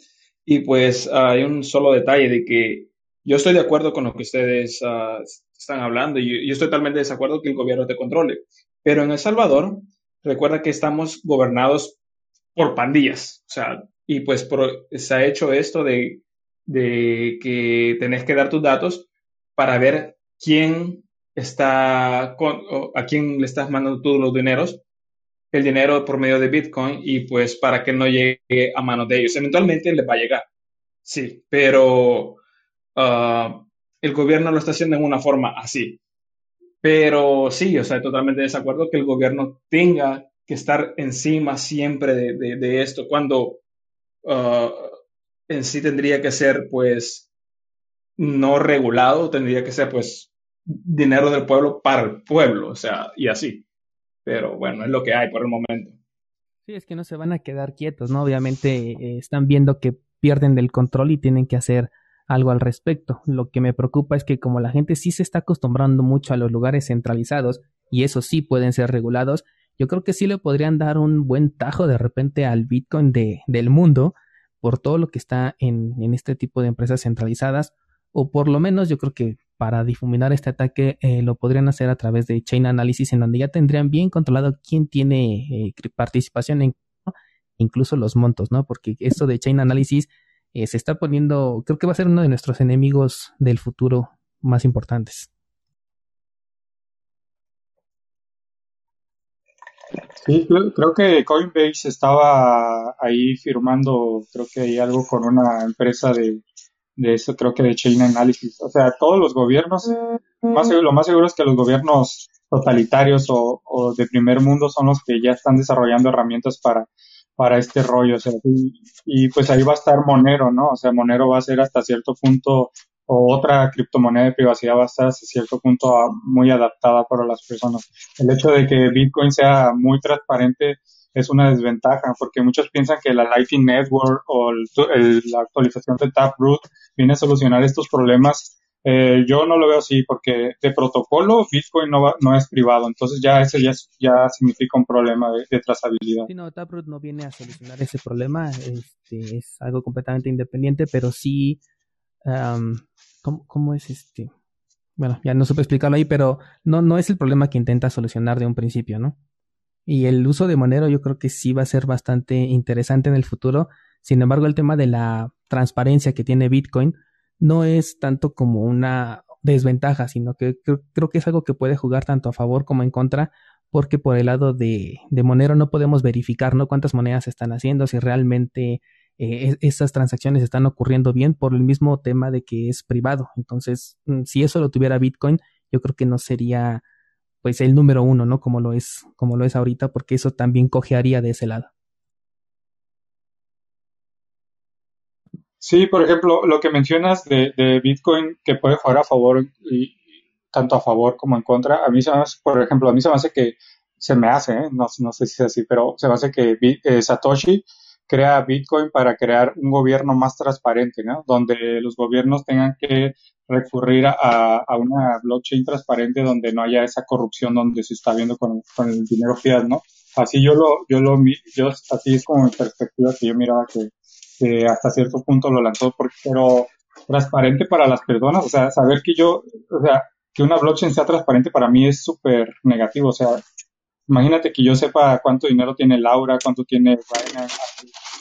y pues hay un solo detalle de que yo estoy de acuerdo con lo que ustedes uh, están hablando y yo estoy totalmente de desacuerdo que el gobierno te controle. Pero en El Salvador recuerda que estamos gobernados por pandillas, o sea, y pues se ha hecho esto de, de que tenés que dar tus datos para ver quién está con, a quién le estás mandando todos los dineros, el dinero por medio de Bitcoin y pues para que no llegue a manos de ellos. Eventualmente les va a llegar, sí, pero uh, el gobierno lo está haciendo en una forma así. Pero sí, o sea, totalmente de desacuerdo que el gobierno tenga que estar encima siempre de, esto, cuando uh, en sí tendría que ser, pues, no regulado, tendría que ser, pues, dinero del pueblo para el pueblo, o sea, y así. Pero bueno, es lo que hay por el momento. Sí, es que no se van a quedar quietos, ¿no? Obviamente eh, están viendo que pierden del control y tienen que hacer algo al respecto. Lo que me preocupa es que como la gente sí se está acostumbrando mucho a los lugares centralizados, y eso sí pueden ser regulados, yo creo que sí le podrían dar un buen tajo de repente al Bitcoin de, del mundo por todo lo que está en, en, este tipo de empresas centralizadas, o por lo menos yo creo que para difuminar este ataque eh, lo podrían hacer a través de Chain Analysis, en donde ya tendrían bien controlado quién tiene eh, participación en incluso los montos, ¿no? Porque esto de Chain Analysis eh, se está poniendo, creo que va a ser uno de nuestros enemigos del futuro más importantes. Sí, creo, que Coinbase estaba ahí firmando, creo que hay algo con una empresa de, de eso, creo que de Chain Analysis. O sea, todos los gobiernos, lo más seguro es que los gobiernos totalitarios o de primer mundo son los que ya están desarrollando herramientas para para este rollo. O sea, y, pues ahí va a estar Monero, ¿no? O sea, Monero va a ser hasta cierto punto, o otra criptomoneda de privacidad va a estar hasta cierto punto muy adaptada para las personas. El hecho de que Bitcoin sea muy transparente es una desventaja, porque muchos piensan que la Lightning Network o la actualización de Taproot viene a solucionar estos problemas eh, yo no lo veo así porque de protocolo Bitcoin no, no es privado, entonces ya ese ya, ya significa un problema de, trazabilidad. No, Taproot no viene a solucionar ese problema, este, es algo completamente independiente, pero sí, ¿cómo, ¿cómo, es este? Bueno, ya no supe explicarlo ahí, pero no, no es el problema que intenta solucionar de un principio, ¿no? Y el uso de Monero yo creo que sí va a ser bastante interesante en el futuro. Sin embargo, el tema de la transparencia que tiene Bitcoin, no es tanto como una desventaja, sino que creo, que es algo que puede jugar tanto a favor como en contra, porque por el lado de, de Monero no podemos verificar ¿no? cuántas monedas se están haciendo, si realmente eh, esas transacciones están ocurriendo bien por el mismo tema de que es privado. Entonces, mm, si eso lo tuviera Bitcoin, yo creo que no sería pues el número uno, ¿no? Como lo es, como lo es ahorita, porque eso también cojearía de ese lado. Sí, por ejemplo, lo que mencionas de, de Bitcoin que puede jugar a favor y tanto a favor como en contra, a mí se me hace, por ejemplo, a mí se me hace que se me hace, ¿eh? no, no, sé si es así, pero se me hace que eh, Satoshi crea Bitcoin para crear un gobierno más transparente, ¿no? Donde los gobiernos tengan que recurrir a, a, una blockchain transparente donde no haya esa corrupción donde se está viendo con, con el dinero fiat, ¿no? Así yo lo, yo lo, yo, así es como mi perspectiva que yo miraba que, que hasta cierto punto lo lanzó, pero transparente para las personas, o sea, saber que yo, o sea, que una blockchain sea transparente para mí es súper negativo, o sea, Imagínate que yo sepa cuánto dinero tiene Laura, cuánto tiene Raina,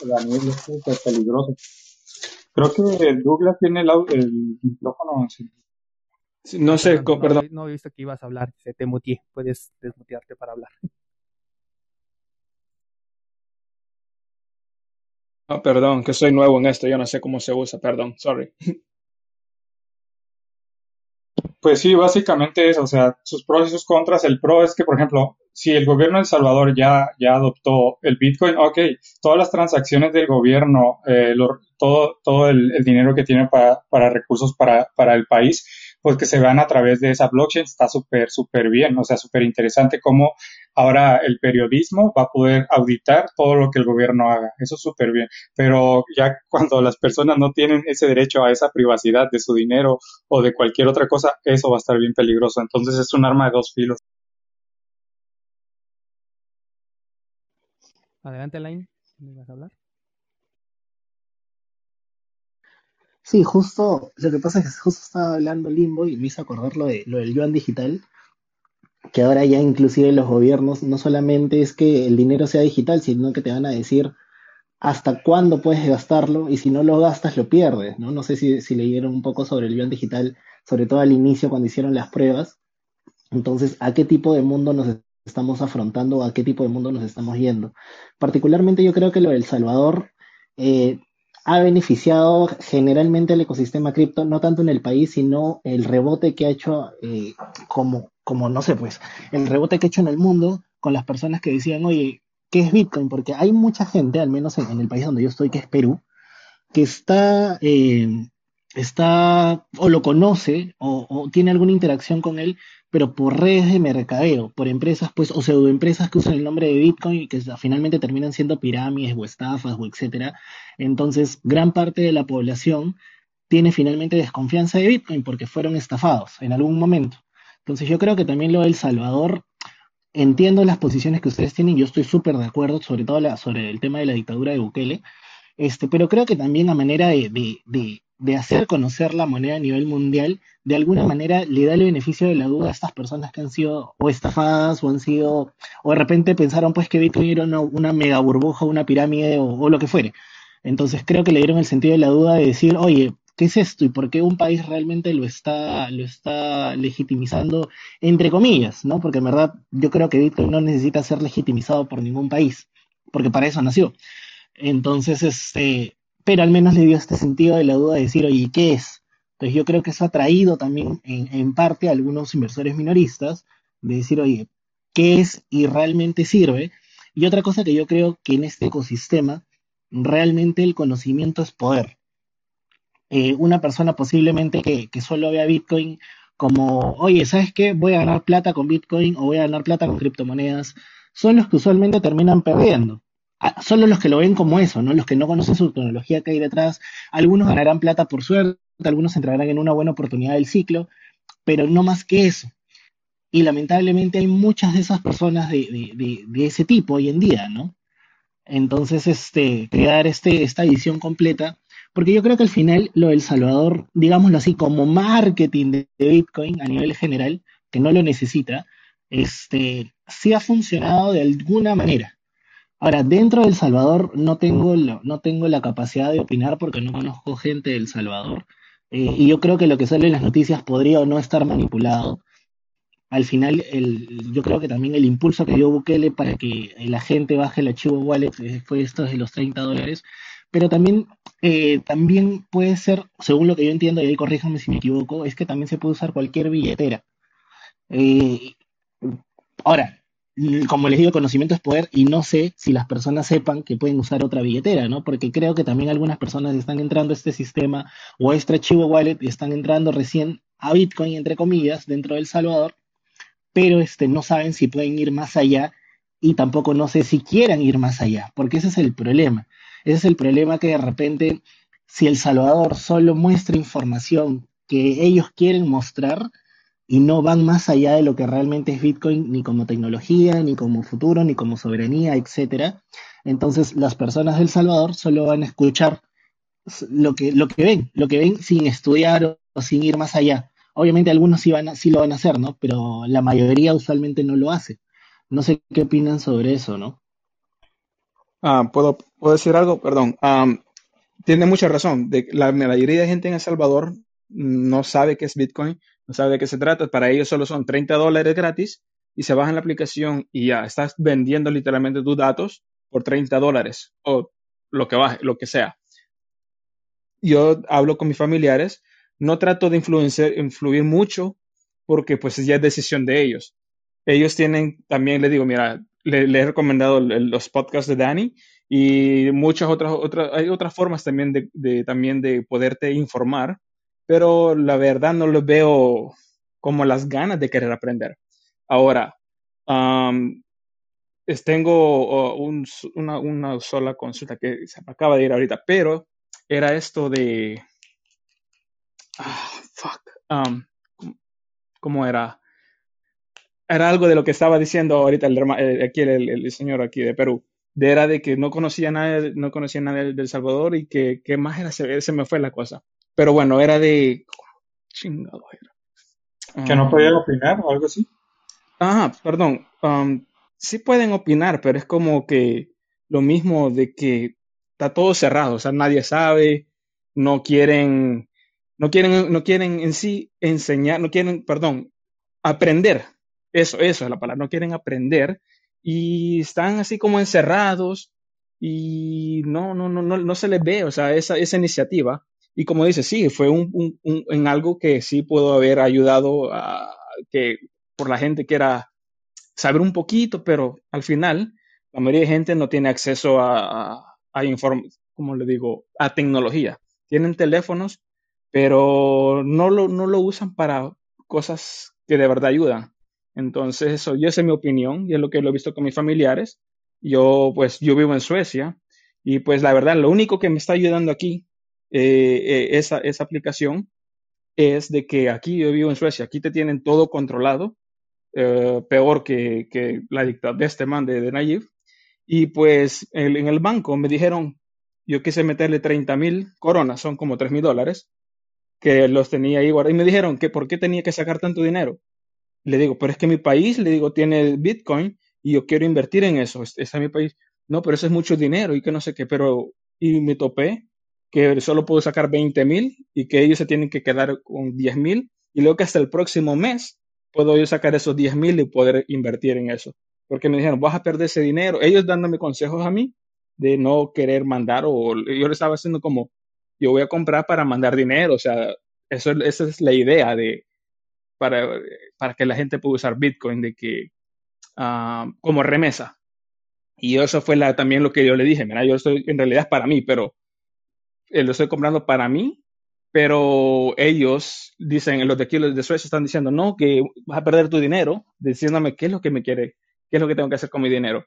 Daniel, es súper peligroso. Creo que Douglas tiene el, el micrófono. sí. No sé, Perdón, no, no he visto que ibas a hablar, se te muteé. Puedes desmutearte para hablar. Ah, perdón, que soy nuevo en esto, yo no sé cómo se usa, perdón, sorry. Pues sí, básicamente es, o sea, sus pros y sus contras. El pro es que, por ejemplo, si el gobierno de El Salvador ya, ya adoptó el Bitcoin, ok, todas las transacciones del gobierno, eh, todo, todo el, el dinero que tiene para, para recursos para, para el país, pues que se vean a través de esa blockchain está súper, súper bien, o sea, súper interesante cómo ahora el periodismo va a poder auditar todo lo que el gobierno haga. Eso es súper bien. Pero ya cuando las personas no tienen ese derecho a esa privacidad de su dinero o de cualquier otra cosa, eso va a estar bien peligroso. Entonces es un arma de dos filos. Adelante, Line. ¿Me ibas a hablar? Sí, justo, lo que pasa es que justo estaba hablando Limbo y me hizo acordar lo, de, lo del yuan digital, que ahora ya inclusive los gobiernos no solamente es que el dinero sea digital, sino que te van a decir hasta cuándo puedes gastarlo y si no lo gastas lo pierdes, ¿no? No sé si, si leyeron un poco sobre el yuan digital, sobre todo al inicio cuando hicieron las pruebas. Entonces, ¿a qué tipo de mundo nos estamos afrontando a qué tipo de mundo nos estamos yendo? Particularmente yo creo que lo del Salvador eh, ha beneficiado generalmente al ecosistema cripto, no tanto en el país, sino el rebote que ha hecho eh, como, como, no sé, pues, el rebote que ha hecho en el mundo con las personas que decían, oye, ¿qué es Bitcoin? Porque hay mucha gente, al menos en, en el país donde yo estoy, que es Perú, que está, eh, está o lo conoce o, tiene alguna interacción con él, pero por redes de mercadeo, por empresas, pues, o pseudoempresas que usan el nombre de Bitcoin y que finalmente terminan siendo pirámides o estafas o etcétera. Entonces, gran parte de la población tiene finalmente desconfianza de Bitcoin porque fueron estafados en algún momento. Entonces, yo creo que también lo del Salvador entiendo las posiciones que ustedes tienen, yo estoy súper de acuerdo, sobre todo sobre el tema de la dictadura de Bukele, este, pero creo que también a manera de, de hacer conocer la moneda a nivel mundial, de alguna manera le da el beneficio de la duda a estas personas que han sido o estafadas o han sido, o de repente pensaron pues que Bitcoin era una, mega burbuja, una pirámide o, o lo que fuere. Entonces creo que le dieron el sentido de la duda de decir, oye, ¿qué es esto? ¿Y por qué un país realmente lo está, lo está legitimizando, entre comillas, ¿no? Porque en verdad yo creo que Bitcoin no necesita ser legitimizado por ningún país, porque para eso nació. Entonces, este, pero al menos le dio este sentido de la duda de decir, oye, ¿qué es? Entonces yo creo que eso ha traído también en, parte a algunos inversores minoristas de decir, oye, ¿qué es y realmente sirve? Y otra cosa que yo creo que en este ecosistema realmente el conocimiento es poder. Eh, una persona posiblemente que, que solo vea Bitcoin como, oye, ¿sabes qué? Voy a ganar plata con Bitcoin o voy a ganar plata con criptomonedas, son los que usualmente terminan perdiendo. Solo los que lo ven como eso, ¿no? Los que no conocen su tecnología que hay detrás. Algunos ganarán plata por suerte, algunos entrarán en una buena oportunidad del ciclo, pero no más que eso. Y lamentablemente hay muchas de esas personas de, de, de, de ese tipo hoy en día, ¿no? Entonces, este, dar este, esta edición completa, porque yo creo que al final lo del Salvador, digámoslo así, como marketing de Bitcoin a nivel general, que no lo necesita, este, sí ha funcionado de alguna manera. Ahora, dentro del Salvador no tengo, lo- no tengo la capacidad de opinar porque no conozco gente del Salvador, eh, y yo creo que lo que sale en las noticias podría o no estar manipulado al final, el, yo creo que también el impulso que dio Bukele para que la gente baje el archivo wallet eh, fue esto de los 30 dólares, pero también, eh, también puede ser, según lo que yo entiendo, y ahí corríjame si me equivoco, es que también se puede usar cualquier billetera. Eh, ahora, como les digo, conocimiento es poder y no sé si las personas sepan que pueden usar otra billetera, ¿no? Porque creo que también algunas personas están entrando a este sistema o a este archivo wallet y están entrando recién a Bitcoin, entre comillas, dentro del Salvador pero este, no saben si pueden ir más allá y tampoco no sé si quieran ir más allá, porque ese es el problema. Ese es el problema que de repente, si El Salvador solo muestra información que ellos quieren mostrar y no van más allá de lo que realmente es Bitcoin, ni como tecnología, ni como futuro, ni como soberanía, etcétera, entonces las personas del Salvador solo van a escuchar lo que, lo que ven, lo que ven sin estudiar o, sin ir más allá. Obviamente algunos sí, van a- sí lo van a hacer, ¿no? Pero la mayoría usualmente no lo hace. No sé qué opinan sobre eso, ¿no? Ah, ¿puedo, ¿puedo decir algo? Perdón. Am, tiene mucha razón. De, la mayoría de gente en El Salvador no sabe qué es Bitcoin, no sabe de qué se trata. Para ellos solo son 30 dólares gratis y se bajan la aplicación y ya estás vendiendo literalmente tus datos por 30 dólares o lo que baje, lo que sea. Yo hablo con mis familiares, no trato de influir mucho porque pues ya es decisión de ellos. Ellos tienen, también le digo, mira, le, he recomendado los podcasts de Dani y muchas otras, otras, hay otras formas también de- también de poderte informar, pero la verdad no lo veo como las ganas de querer aprender. Ahora, es- tengo un una, una sola consulta que se me acaba de ir ahorita, pero era esto de, ah, fuck, am, ¿cómo era? era algo de lo que estaba diciendo ahorita el, eh, aquí el, el- señor aquí de Perú, de era de que no conocía nada, no conocía nada del, del Salvador y que, que más era, se, se me fue la cosa. Pero bueno, era de, chingado era. Que no Um, podía opinar o algo así. Ajá, perdón. Um, sí pueden opinar, pero es como que lo mismo de que está todo cerrado, o sea, nadie sabe, no quieren, no quieren, no quieren en sí enseñar, no quieren, perdón, aprender. Eso, eso es la palabra, no quieren aprender y están así como encerrados y no, no, no, no, no se les ve, o sea, esa, esa iniciativa. Y como dice, sí, fue un, un- un- en algo que sí pudo haber ayudado a que por la gente que era saber un poquito, pero al final la mayoría de gente no tiene acceso a, a, a inform- ¿cómo le digo? A tecnología. Tienen teléfonos, pero no lo, no lo usan para cosas que de verdad ayudan. Entonces, eso, yo esa es mi opinión y es lo que lo he visto con mis familiares. Yo, pues, yo vivo en Suecia y pues la verdad, lo único que me está ayudando aquí, eh, eh, esa, esa aplicación, es de que aquí yo vivo en Suecia, aquí te tienen todo controlado eh, peor que, que la dictadura de este man de, de Nayib. Y pues en el banco me dijeron, yo quise meterle 30 mil coronas, son como 3 mil dólares, que los tenía ahí guardados. Y me dijeron que por qué tenía que sacar tanto dinero. Le digo, pero es que mi país, le digo, tiene Bitcoin y yo quiero invertir en eso. Este es mi país. No, pero eso es mucho dinero y que no sé qué. Pero, y me topé que solo puedo sacar 20 mil y que ellos se tienen que quedar con 10 mil. Y luego que hasta el próximo mes puedo yo sacar esos 10 mil y poder invertir en eso. Porque me dijeron, vas a perder ese dinero. Ellos dándome consejos a mí de no querer mandar o yo le estaba haciendo como, yo voy a comprar para mandar dinero. O sea, eso, esa es la idea de, para, para que la gente pueda usar Bitcoin de que ah, como remesa. Y eso fue la, también lo que yo le dije, mira, yo estoy, en realidad es para mí, pero eh, lo estoy comprando para mí, pero ellos dicen, los de aquí, los de Suecia están diciendo, no, que vas a perder tu dinero, diciéndome qué es lo que me quiere, qué es lo que tengo que hacer con mi dinero.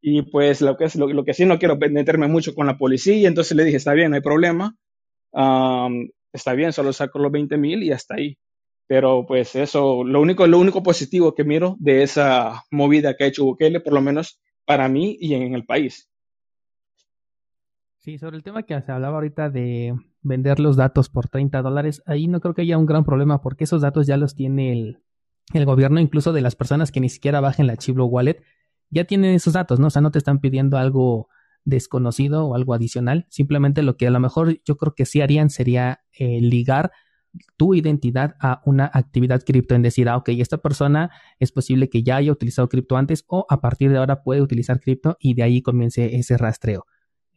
Y pues lo que, lo, que sí no quiero meterme mucho con la policía, entonces le dije, está bien, no hay problema, está bien, solo saco los 20 mil y hasta ahí. Pero pues eso, lo único, lo único positivo que miro de esa movida que ha hecho Bukele, por lo menos para mí y en el país. Sí, sobre el tema que se hablaba ahorita de vender los datos por 30 dólares, ahí no creo que haya un gran problema porque esos datos ya los tiene el, el gobierno, incluso de las personas que ni siquiera bajen la Chiblo Wallet, ya tienen esos datos, ¿no? O sea, no te están pidiendo algo desconocido o algo adicional, simplemente lo que a lo mejor yo creo que sí harían sería eh, ligar tu identidad a una actividad cripto, en decir, ah, ok, esta persona es posible que ya haya utilizado cripto antes o a partir de ahora puede utilizar cripto y de ahí comience ese rastreo.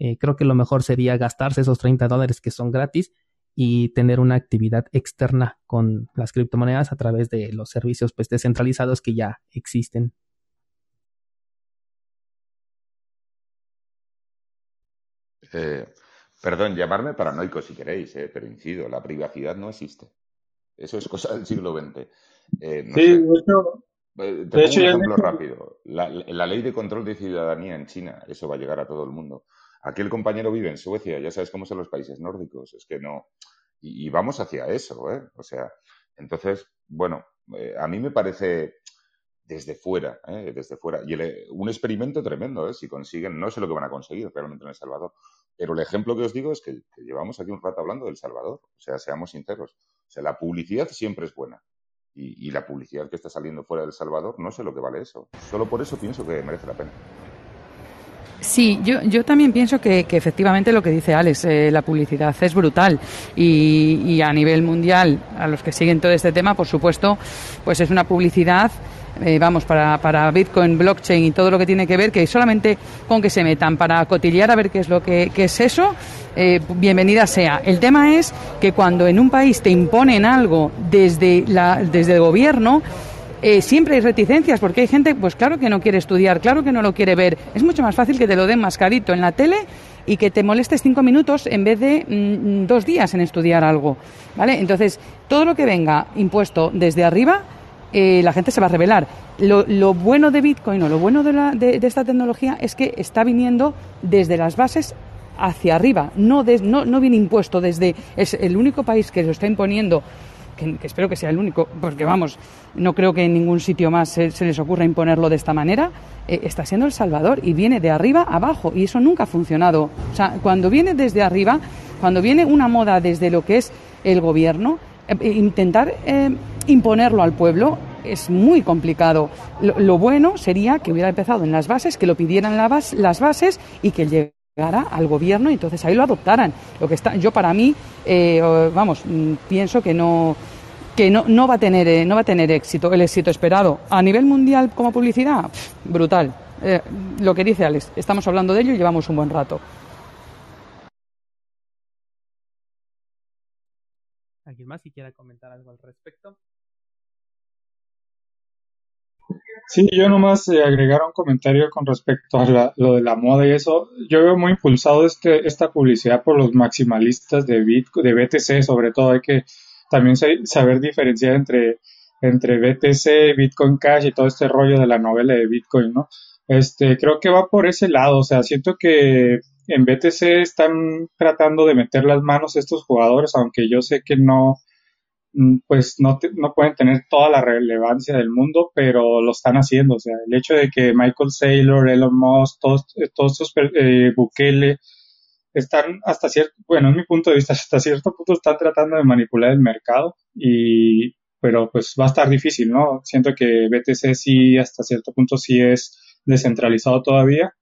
Eh, creo que lo mejor sería gastarse esos 30 dólares que son gratis y tener una actividad externa con las criptomonedas a través de los servicios pues, descentralizados que ya existen. Eh, perdón, llamarme paranoico si queréis, eh, pero incido, la privacidad no existe. Eso es cosa del siglo XX. Eh, no Sí, sé. Te de pongo hecho un ejemplo hecho- rápido. La, la ley de control de ciudadanía en China, eso va a llegar a todo el mundo. Aquí el compañero vive en Suecia, ya sabes cómo son los países nórdicos, es que no. Y, vamos hacia eso, ¿eh? O sea, entonces, bueno, eh, a mí me parece desde fuera, ¿eh? Desde fuera. Y el- un experimento tremendo, ¿eh? Si consiguen, no sé lo que van a conseguir realmente en El Salvador, pero el ejemplo que os digo es que, llevamos aquí un rato hablando del Salvador, o sea, seamos sinceros. O sea, la publicidad siempre es buena. y, la publicidad que está saliendo fuera de El Salvador, no sé lo que vale eso. Solo por eso pienso que merece la pena. Sí, yo, yo también pienso que, que efectivamente lo que dice Alex, eh, la publicidad es brutal y, y a nivel mundial, a los que siguen todo este tema, por supuesto, pues es una publicidad eh, vamos, para, para Bitcoin, blockchain y todo lo que tiene que ver, que solamente con que se metan para cotillear a ver qué es lo que qué es eso, eh, bienvenida sea. El tema es que cuando en un país te imponen algo desde, la, desde el gobierno, eh, siempre hay reticencias porque hay gente, pues claro que no quiere estudiar, claro que no lo quiere ver. Es mucho más fácil que te lo den mascarito en la tele y que te molestes cinco minutos en vez de mm, dos días en estudiar algo. ¿Vale? Entonces, todo lo que venga impuesto desde arriba, eh, la gente se va a revelar. Lo, lo, bueno de Bitcoin o lo bueno de, la, de, de, esta tecnología es que está viniendo desde las bases hacia arriba, no, de, no, no viene impuesto desde. Es el único país que lo está imponiendo que, espero que sea el único, porque vamos, no creo que en ningún sitio más se, les ocurra imponerlo de esta manera, eh, está siendo El Salvador y viene de arriba abajo y eso nunca ha funcionado. O sea, cuando viene desde arriba, cuando viene una moda desde lo que es el gobierno, eh, intentar eh, imponerlo al pueblo es muy complicado. Lo, bueno sería que hubiera empezado en las bases, que lo pidieran las bases y que llegue al gobierno y entonces ahí lo adoptaran. Lo que está, yo para mí, vamos, pienso que no que no, no va a tener eh, no va a tener éxito, el éxito esperado. A nivel mundial como publicidad, brutal. Eh, lo que dice Alex, estamos hablando de ello y llevamos un buen rato. ¿Alguien más si quiera comentar algo al respecto? Sí, yo nomás eh, agregar un comentario con respecto a la, lo de la moda y eso. Yo veo muy impulsado este, esta publicidad por los maximalistas de, Bitcoin, de BTC, sobre todo. Hay que también saber diferenciar entre, entre BTC, Bitcoin Cash y todo este rollo de la novela de Bitcoin, ¿no? Este, creo que va por ese lado. O sea, siento que en BTC están tratando de meter las manos estos jugadores, aunque yo sé que no, pues no, no pueden tener toda la relevancia del mundo, pero lo están haciendo. O sea, el hecho de que Michael Saylor, Elon Musk, todos, todos estos, eh, Bukele, están hasta cierto, bueno, en mi punto de vista, hasta cierto punto están tratando de manipular el mercado y, pero pues va a estar difícil, ¿no? Siento que BTC sí, hasta cierto punto sí es descentralizado todavía,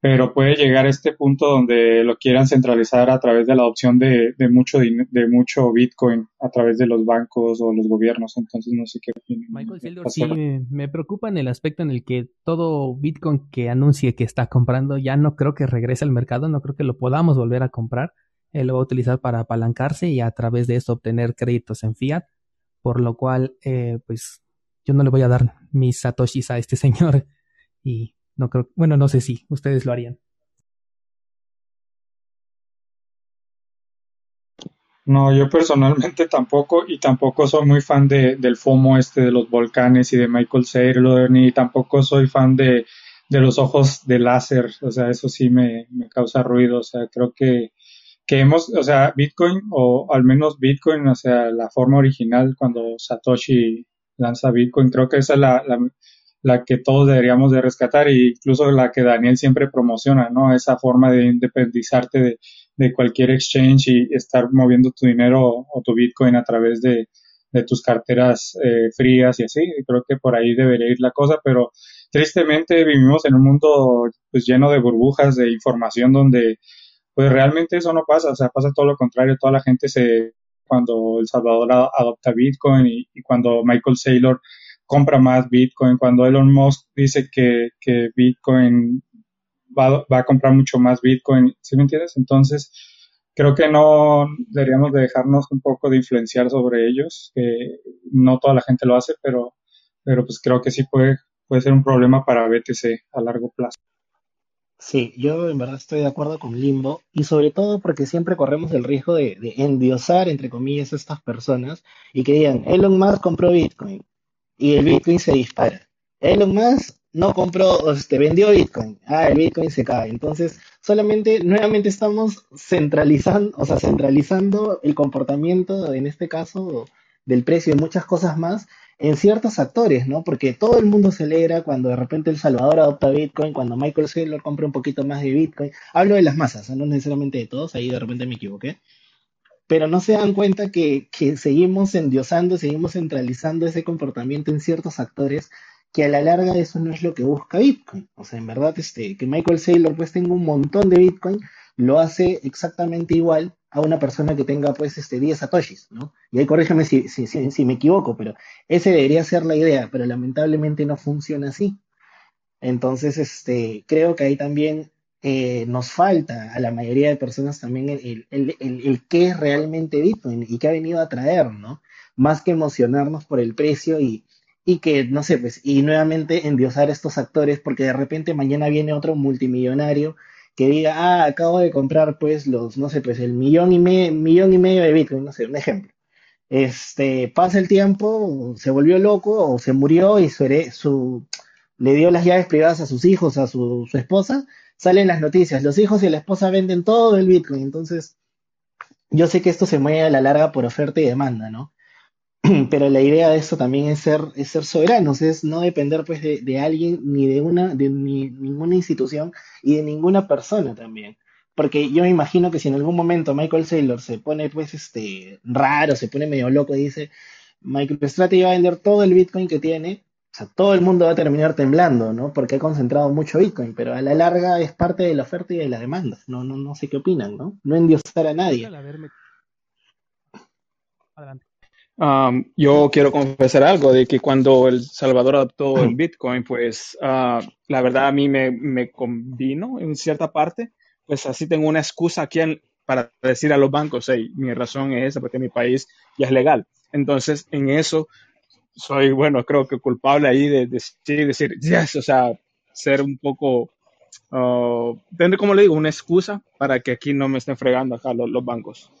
pero puede llegar a este punto donde lo quieran centralizar a través de la adopción de, de mucho de mucho Bitcoin a través de los bancos o los gobiernos. Entonces no sé qué opinan. Michael Saylor sí me, me, preocupa en el aspecto en el que todo Bitcoin que anuncie que está comprando ya no creo que regrese al mercado, no creo que lo podamos volver a comprar. Él lo va a utilizar para apalancarse y a través de eso obtener créditos en fiat, por lo cual eh, pues yo no le voy a dar mis satoshis a este señor y no creo, bueno, no sé si ustedes lo harían. No, yo personalmente tampoco, y tampoco soy muy fan de, del FOMO este de los volcanes y de Michael Saylor, ni tampoco soy fan de, de los ojos de láser, o sea, eso sí me, me causa ruido, o sea, creo que, que hemos, o sea, Bitcoin, o al menos Bitcoin, o sea, la forma original cuando Satoshi lanza Bitcoin, creo que esa es la, la, la que todos deberíamos de rescatar e incluso la que Daniel siempre promociona, ¿no? Esa forma de independizarte de, cualquier exchange y estar moviendo tu dinero o tu Bitcoin a través de, de tus carteras eh, frías y así. Creo que por ahí debería ir la cosa, pero tristemente vivimos en un mundo pues lleno de burbujas de información donde pues realmente eso no pasa, o sea, pasa todo lo contrario, toda la gente se cuando El Salvador adopta Bitcoin y, y cuando Michael Saylor compra más Bitcoin, cuando Elon Musk dice que, que Bitcoin va, va, a comprar mucho más Bitcoin, ¿sí me entiendes? Entonces, creo que no deberíamos de dejarnos un poco de influenciar sobre ellos, que no toda la gente lo hace, pero, pero pues creo que sí puede, puede ser un problema para BTC a largo plazo. Sí, yo en verdad estoy de acuerdo con Limbo y sobre todo porque siempre corremos el riesgo de, de endiosar, entre comillas, a estas personas y que digan, Elon Musk compró Bitcoin, y el Bitcoin se dispara. Elon Musk no compró, este, vendió Bitcoin. Ah, el Bitcoin se cae. Entonces, solamente, nuevamente estamos centralizando, o sea, centralizando el comportamiento, en este caso, del precio de muchas cosas más, en ciertos actores, ¿no? Porque todo el mundo se alegra cuando de repente El Salvador adopta Bitcoin, cuando Michael Saylor compra un poquito más de Bitcoin. Hablo de las masas, no necesariamente de todos, ahí de repente me equivoqué. Pero no se dan cuenta que, que seguimos endiosando, seguimos centralizando ese comportamiento en ciertos actores que a la larga eso no es lo que busca Bitcoin. O sea, en verdad, este, que Michael Saylor pues tenga un montón de Bitcoin, lo hace exactamente igual a una persona que tenga pues este 10 satoshis, ¿no? Y ahí corrígeme si, si, si, me equivoco, pero ese debería ser la idea, pero lamentablemente no funciona así. Entonces, este, creo que ahí también eh, nos falta a la mayoría de personas también el, el, el, qué es realmente Bitcoin y qué ha venido a traer, ¿no? Más que emocionarnos por el precio y, y que, no sé, pues, y nuevamente endiosar a estos actores, porque de repente mañana viene otro multimillonario que diga, ah, acabo de comprar, pues, los, no sé, pues, el millón y, me, millón y medio de Bitcoin, no sé, un ejemplo. Este, pasa el tiempo, se volvió loco o se murió y su, le dio las llaves privadas a sus hijos, a su, su esposa, salen las noticias, los hijos y la esposa venden todo el Bitcoin, entonces, yo sé que esto se mueve a la larga por oferta y demanda, ¿no? pero la idea de esto también es ser, es ser soberanos, es no depender pues de, alguien ni de una, de ni, ninguna institución y de ninguna persona también. Porque yo me imagino que si en algún momento Michael Saylor se pone pues este raro, se pone medio loco y dice MicroStrategy va a vender todo el Bitcoin que tiene, sea, todo el mundo va a terminar temblando, ¿no? Porque ha concentrado mucho Bitcoin, pero a la larga es parte de la oferta y de la demanda. No, no, no sé qué opinan, ¿no? No endiosar a nadie. Adelante. Um, yo quiero confesar algo de que cuando El Salvador adoptó el Bitcoin, pues uh, la verdad a mí me, me convino en cierta parte, pues así tengo una excusa aquí en, para decir a los bancos, hey, mi razón es esa, porque mi país ya es legal. Entonces, en eso soy, bueno, creo que culpable ahí de, decir, decir, yes, o sea, ser un poco, uh, tener, como le digo, una excusa para que aquí no me estén fregando acá los, los bancos.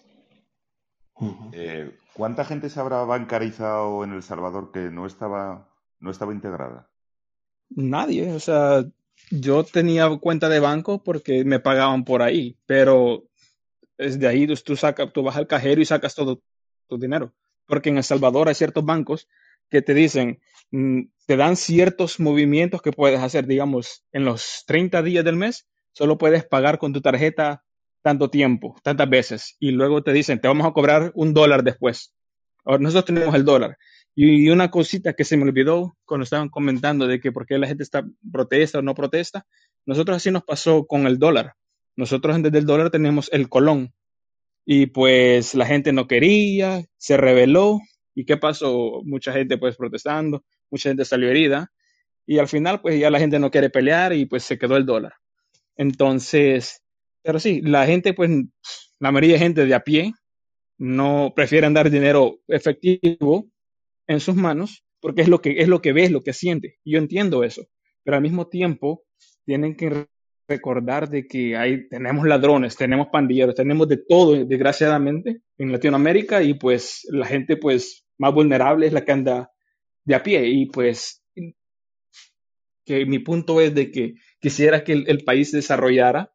Eh, ¿Cuánta gente se habrá bancarizado en El Salvador que no estaba, no estaba integrada? Nadie, o sea, yo tenía cuenta de banco porque me pagaban por ahí, pero desde ahí tú, sacas, tú vas al cajero y sacas todo tu dinero. Porque en El Salvador hay ciertos bancos que te dicen, mm, te dan ciertos movimientos que puedes hacer, digamos, en los 30 días del mes, solo puedes pagar con tu tarjeta tanto tiempo, tantas veces, y luego te dicen, te vamos a cobrar un dólar después. Ahora, nosotros tenemos el dólar. Y una cosita que se me olvidó cuando estaban comentando de que por qué la gente está protesta o no protesta, nosotros así nos pasó con el dólar. Nosotros antes del dólar tenemos el colón. Y pues la gente no quería, se rebeló. ¿Y qué pasó? Mucha gente pues protestando, mucha gente salió herida. Y al final pues ya la gente no quiere pelear y pues se quedó el dólar. Entonces, pero sí, la gente, pues, la mayoría de gente de a pie no prefieren dar dinero efectivo en sus manos porque es lo que es lo que ve, es lo que siente. Yo entiendo eso, pero al mismo tiempo tienen que recordar de que hay tenemos ladrones, tenemos pandilleros, tenemos de todo desgraciadamente en Latinoamérica y pues la gente pues más vulnerable es la que anda de a pie y pues que mi punto es de que quisiera que el, país desarrollara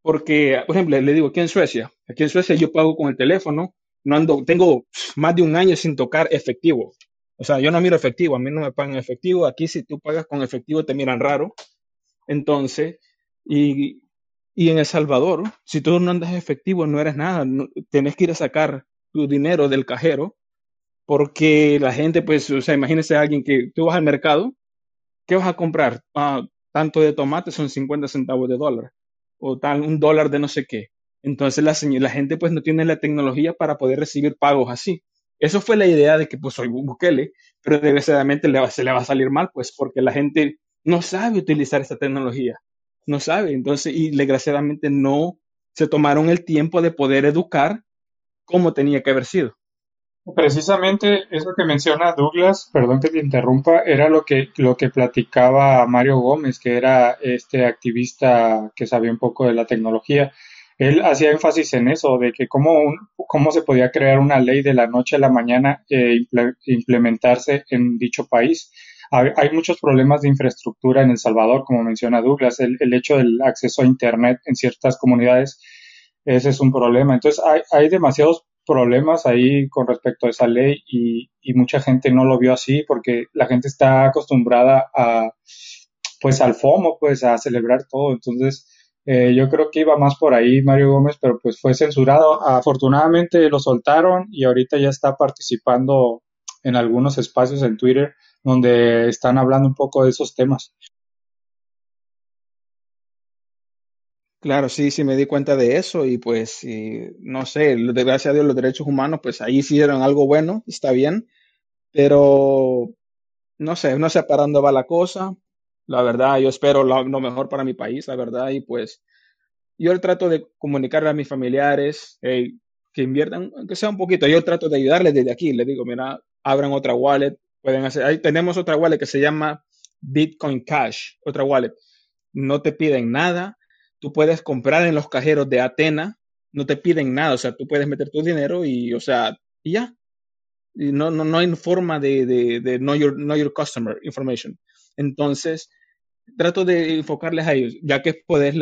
porque, por ejemplo, le digo aquí en Suecia, aquí en Suecia yo pago con el teléfono, no ando, tengo más de un año sin tocar efectivo. O sea, yo no miro efectivo, a mí no me pagan efectivo. Aquí si tú pagas con efectivo te miran raro. Entonces, y, y en El Salvador, si tú no andas efectivo, no eres nada. No, tienes que ir a sacar tu dinero del cajero porque la gente, pues, o sea, imagínese a alguien que tú vas al mercado, ¿qué vas a comprar? Ah, tanto de tomate son 50 centavos de dólar o tal, un dólar de no sé qué. Entonces la, la gente pues no tiene la tecnología para poder recibir pagos así. Eso fue la idea de que pues soy Bukele, pero desgraciadamente se le va a salir mal pues porque la gente no sabe utilizar esta tecnología, no sabe. Entonces, y desgraciadamente no se tomaron el tiempo de poder educar como tenía que haber sido. Precisamente eso que menciona Douglas, perdón que te interrumpa, era lo que, lo que platicaba Mario Gómez, que era este activista que sabía un poco de la tecnología. Él hacía énfasis en eso, de que cómo, un, cómo se podía crear una ley de la noche a la mañana e implementarse en dicho país. Hay muchos problemas de infraestructura en El Salvador, como menciona Douglas, el, el hecho del acceso a Internet en ciertas comunidades, ese es un problema. Entonces hay, hay demasiados problemas ahí con respecto a esa ley y, y, mucha gente no lo vio así porque la gente está acostumbrada a pues al FOMO, pues a celebrar todo. Entonces, Eh, yo creo que iba más por ahí Mario Gómez, pero pues fue censurado. Afortunadamente lo soltaron y ahorita ya está participando en algunos espacios en Twitter donde están hablando un poco de esos temas. Claro, sí, sí me di cuenta de eso y pues no sé, gracias a Dios los derechos humanos pues ahí hicieron algo bueno, está bien, pero no sé, no sé para dónde va la cosa. La verdad, yo espero lo, mejor para mi país, la verdad, y pues yo trato de comunicarle a mis familiares que inviertan, aunque sea un poquito, yo trato de ayudarles desde aquí, les digo, mira, abran otra wallet, pueden hacer, ahí tenemos otra wallet que se llama Bitcoin Cash, otra wallet, no te piden nada, tú puedes comprar en los cajeros de Atena, no te piden nada, o sea, tú puedes meter tu dinero y, o sea, y ya, no, no, no hay forma de, de, de your, know your customer information. Entonces, trato de enfocarles a ellos, ya que, puedes,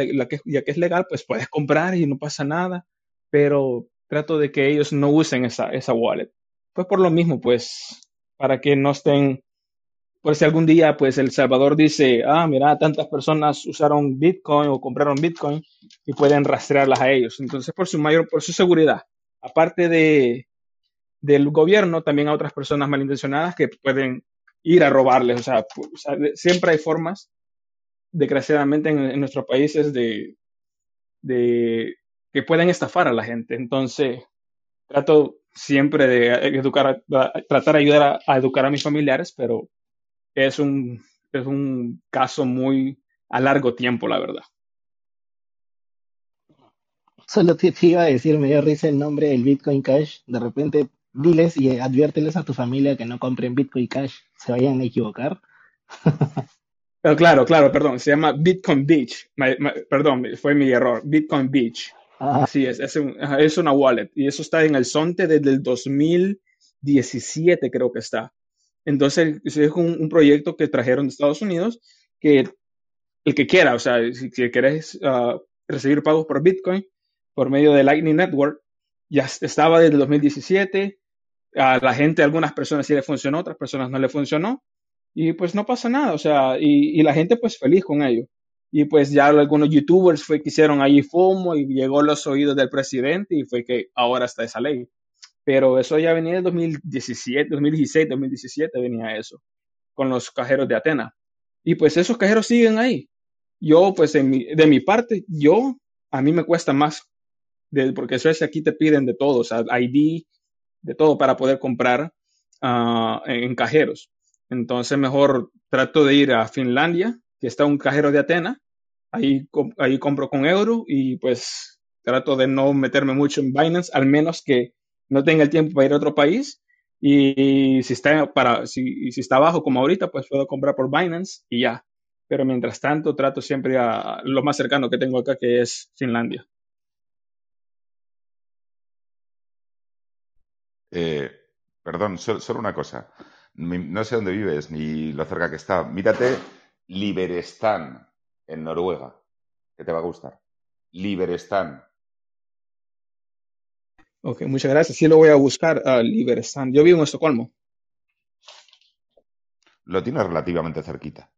ya que es legal, pues puedes comprar y no pasa nada, pero trato de que ellos no usen esa, esa wallet. Pues por lo mismo, pues, para que no estén, por si algún día, pues, El Salvador dice, ah, mira, tantas personas usaron Bitcoin o compraron Bitcoin y pueden rastrearlas a ellos. Entonces, por su mayor, por su seguridad, aparte de, del gobierno, también a otras personas malintencionadas que pueden ir a robarles. O sea, siempre hay formas, desgraciadamente, en, nuestros países de, de, que pueden estafar a la gente. Entonces, trato siempre de educar, tratar de ayudar a, educar a mis familiares, pero es un, es un caso muy a largo tiempo, la verdad. Solo te, iba a decir, me dio risa el nombre del Bitcoin Cash. De repente diles y adviérteles a tu familia que no compren Bitcoin Cash, se vayan a equivocar. Pero claro, claro, perdón, se llama Bitcoin Beach. perdón, fue mi error. Bitcoin Beach. Ah. Así es, es, es, una wallet y eso está en el Sonte desde el 2017 creo que está. Entonces es un, proyecto que trajeron de Estados Unidos que el que quiera, o sea, si, quieres ah, recibir pagos por Bitcoin por medio de Lightning Network, ya estaba desde el 2017, a la gente, algunas personas sí le funcionó, otras personas no le funcionó. Y pues no pasa nada, o sea, y, la gente pues feliz con ello. Y pues ya algunos youtubers fue que hicieron ahí FOMO y llegó a los oídos del presidente y fue que ahora está esa ley. Pero eso ya venía de 2017, 2016, 2017 venía eso, con los cajeros de Atena. Y pues esos cajeros siguen ahí. Yo, pues de mi parte, yo, a mí me cuesta más, de, porque es aquí te piden de todo, o sea, ID, de todo para poder comprar ah, en cajeros. Entonces mejor trato de ir a Finlandia, que está un cajero de Atena, ahí, ahí compro con euro y pues trato de no meterme mucho en Binance, al menos que no tenga el tiempo para ir a otro país. Y si está, para, si, si está abajo como ahorita, pues puedo comprar por Binance y ya. Pero mientras tanto trato siempre a lo más cercano que tengo acá, que es Finlandia. Eh, perdón, solo, una cosa. No sé dónde vives ni lo cerca que está. Mírate Liberestán en Noruega, que te va a gustar. Liberestán. Ok, muchas gracias. Sí lo voy a buscar a Liberestán. Yo vivo en Estocolmo. Lo tienes relativamente cerquita.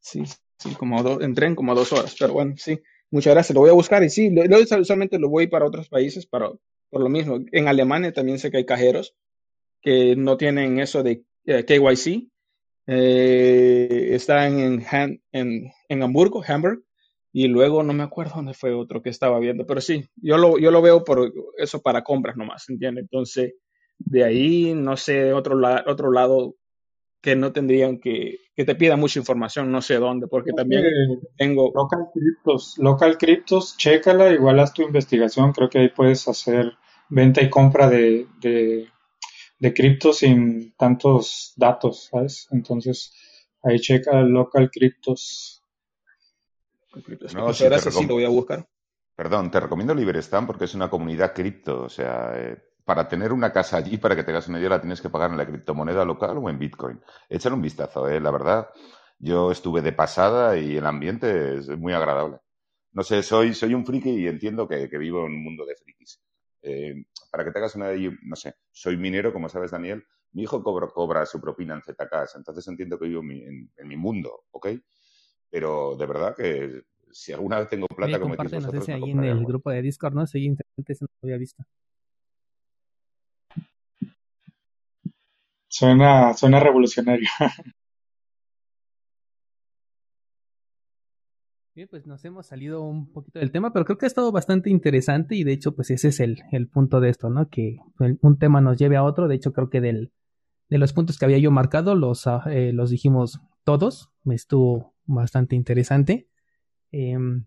Sí, sí, como dos, en tren como dos horas, pero bueno, sí. Muchas gracias, lo voy a buscar y sí, lo, usualmente lo voy para otros países, para, por lo mismo. En Alemania también sé que hay cajeros que no tienen eso de eh, KYC. Eh, están en, en, en, Hamburgo, Hamburg, y luego no me acuerdo dónde fue otro que estaba viendo, pero sí, yo lo, yo lo veo por eso para compras nomás, ¿entiendes? Entonces, de ahí, no sé, otro, otro lado que no tendrían que, que te pida mucha información, no sé dónde, porque también tengo... Local Cryptos, Local Cryptos, chécala, igual haz tu investigación, creo que ahí puedes hacer venta y compra de, de, de criptos sin tantos datos, ¿sabes? Entonces, ahí checa Local Cryptos. No, gracias, sí, lo voy a buscar. Perdón, te recomiendo Liberestan porque es una comunidad cripto, o sea, eh, para tener una casa allí, para que tengas una idea, la tienes que pagar en la criptomoneda local o en Bitcoin. Échale un vistazo, ¿eh? la verdad. Yo estuve de pasada y el ambiente es muy agradable. No sé, soy, soy un friki y entiendo que, vivo en un mundo de frikis. Eh, para que tengas una idea, no sé, soy minero, como sabes, Daniel. Mi hijo cobra, cobra su propina en ZKs, entonces entiendo que vivo en, en mi mundo, ¿ok? Pero de verdad que si alguna vez tengo plata como vosotros, ese me ahí en el grupo de Discord, ¿no? Sería interesante, eso no lo había visto. Suena, suena revolucionario. Bien, pues nos hemos salido un poquito del tema, pero creo que ha estado bastante interesante y de hecho, pues ese es el, el punto de esto, ¿no? Que un tema nos lleve a otro. De hecho, creo que del, de los puntos que había yo marcado, los, ah, eh, los dijimos todos. Estuvo bastante interesante. Em,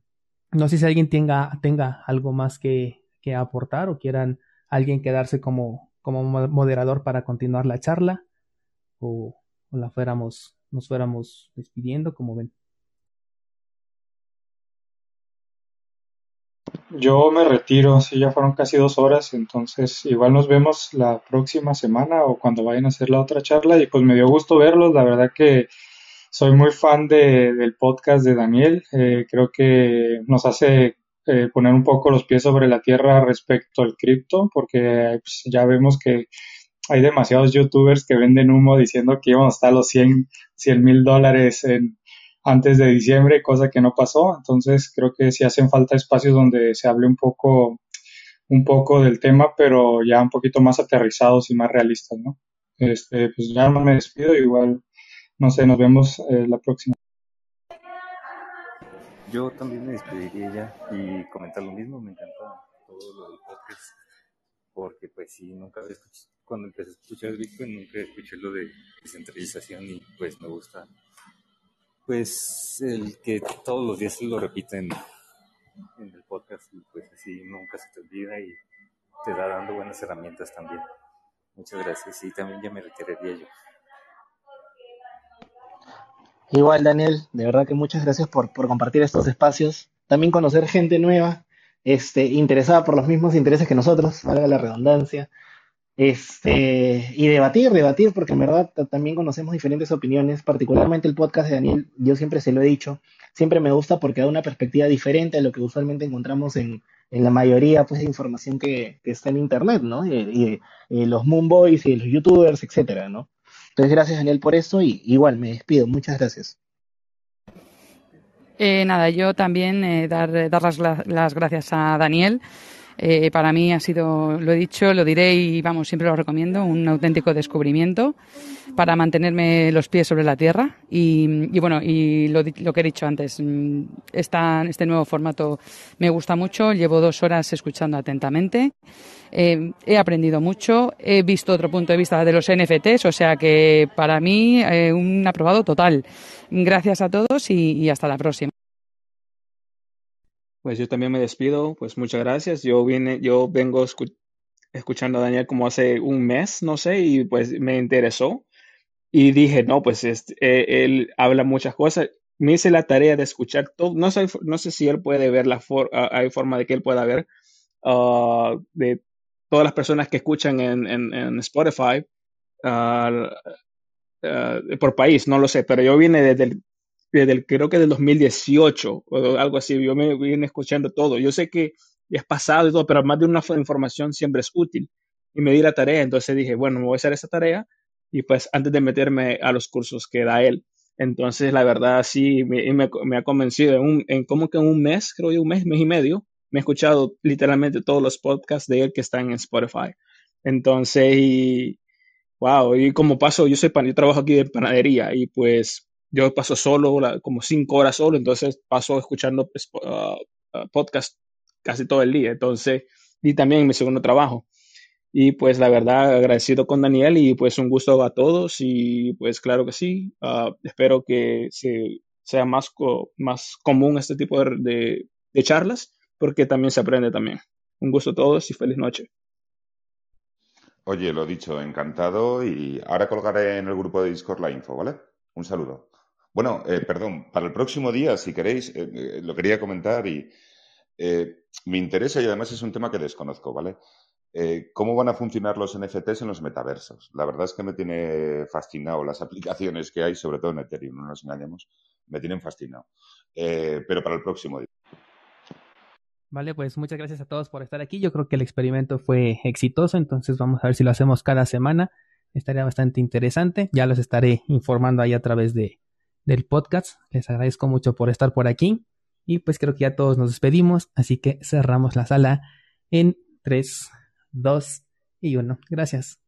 no sé si alguien tenga, tenga algo más que, que aportar o quieran alguien quedarse como, como mo- moderador para continuar la charla o, o la fuéramos, nos fuéramos despidiendo, como ven. Yo me retiro, sí, ya fueron casi dos horas, entonces igual nos vemos la próxima semana o cuando vayan a hacer la otra charla y pues me dio gusto verlos, la verdad que soy muy fan de, del podcast de Daniel, eh, creo que nos hace eh, poner un poco los pies sobre la tierra respecto al cripto, porque pues, ya vemos que hay demasiados youtubers que venden humo diciendo que íbamos a estar a los 100 mil dólares en, antes de diciembre, cosa que no pasó. Entonces creo que sí hacen falta espacios donde se hable un poco, un poco del tema, pero ya un poquito más aterrizados y más realistas, ¿no? Este, pues ya no me despido, igual, no sé, nos vemos eh, la próxima. Yo también me despediría ya y comentar lo mismo, me encanta todo lo del podcast, porque pues sí, nunca había cuando empecé a escuchar Bitcoin nunca escuché lo de descentralización y pues me gusta, pues el que todos los días lo repiten en el podcast y pues así nunca se te olvida y te da dando buenas herramientas también. Muchas gracias y también ya me retiraría yo. Igual, Daniel, de verdad que muchas gracias por, por compartir estos espacios. También conocer gente nueva, este, interesada por los mismos intereses que nosotros, valga la redundancia. Este, y debatir, debatir, porque en verdad ta- también conocemos diferentes opiniones, particularmente el podcast de Daniel, yo siempre se lo he dicho, siempre me gusta porque da una perspectiva diferente a lo que usualmente encontramos en, en la mayoría pues, de información que, que está en internet, ¿no? Y, y- y los Moonboys y los youtubers, etcétera, ¿no? Entonces, gracias Daniel por eso y igual me despido, muchas gracias. Eh, nada, yo también eh, dar, dar las, las gracias a Daniel. Eh, para mí ha sido, lo he dicho, lo diré y vamos, siempre lo recomiendo, un auténtico descubrimiento para mantenerme los pies sobre la tierra. Y, bueno, y lo, lo que he dicho antes, mm, esta, este nuevo formato me gusta mucho. Llevo dos horas escuchando atentamente. Eh, he aprendido mucho, he visto otro punto de vista de los NFTs, o sea que para mí eh, un aprobado total. Gracias a todos y hasta la próxima. Pues yo también me despido, pues muchas gracias. Yo vine, yo vengo escu- escuchando a Daniel como hace un mes, no sé, y pues me interesó y dije, no, pues este, eh, él habla muchas cosas. Me hice la tarea de escuchar todo. No sé, no sé si él puede ver la ah, hay forma de que él pueda ver ah, de todas las personas que escuchan en, en, Spotify ah, por país, no lo sé, pero yo vine desde el, desde creo que del 2018 o algo así, yo me vine escuchando todo. Yo sé que es pasado y todo, pero más de una información siempre es útil. Y me di la tarea, entonces dije, bueno, me voy a hacer esa tarea y pues antes de meterme a los cursos que da él. Entonces, la verdad, sí, me, me, ha convencido. En, un, como que en un mes, creo yo, un mes, mes y medio, me he escuchado literalmente todos los podcasts de él que están en Spotify. Entonces, y, Wow, y como paso, yo soy pan, yo trabajo aquí de panadería y pues yo paso solo, como cinco horas solo, entonces paso escuchando ah, podcast casi todo el día, entonces, y también mi segundo trabajo. Y pues la verdad, agradecido con Daniel y pues un gusto a todos y pues claro que sí, ah, espero que se, sea más, más común este tipo de, de de charlas porque también se aprende también. Un gusto a todos y feliz noche. Oye, lo dicho, encantado y ahora colgaré en el grupo de Discord la info, ¿vale? Un saludo. Bueno, eh, perdón, para el próximo día, si queréis, eh, eh, lo quería comentar y eh, me interesa y además es un tema que desconozco, ¿vale? ¿cómo van a funcionar los NFTs en los metaversos? La verdad es que me tiene fascinado las aplicaciones que hay, sobre todo en Ethereum, no nos engañemos, me tienen fascinado. Pero para el próximo día. Vale, pues muchas gracias a todos por estar aquí. Yo creo que el experimento fue exitoso, entonces vamos a ver si lo hacemos cada semana. Estaría bastante interesante. Ya los estaré informando ahí a través de, del podcast. Les agradezco mucho por estar por aquí. Y pues creo que ya todos nos despedimos, así que cerramos la sala en 3, 2 y 1. Gracias.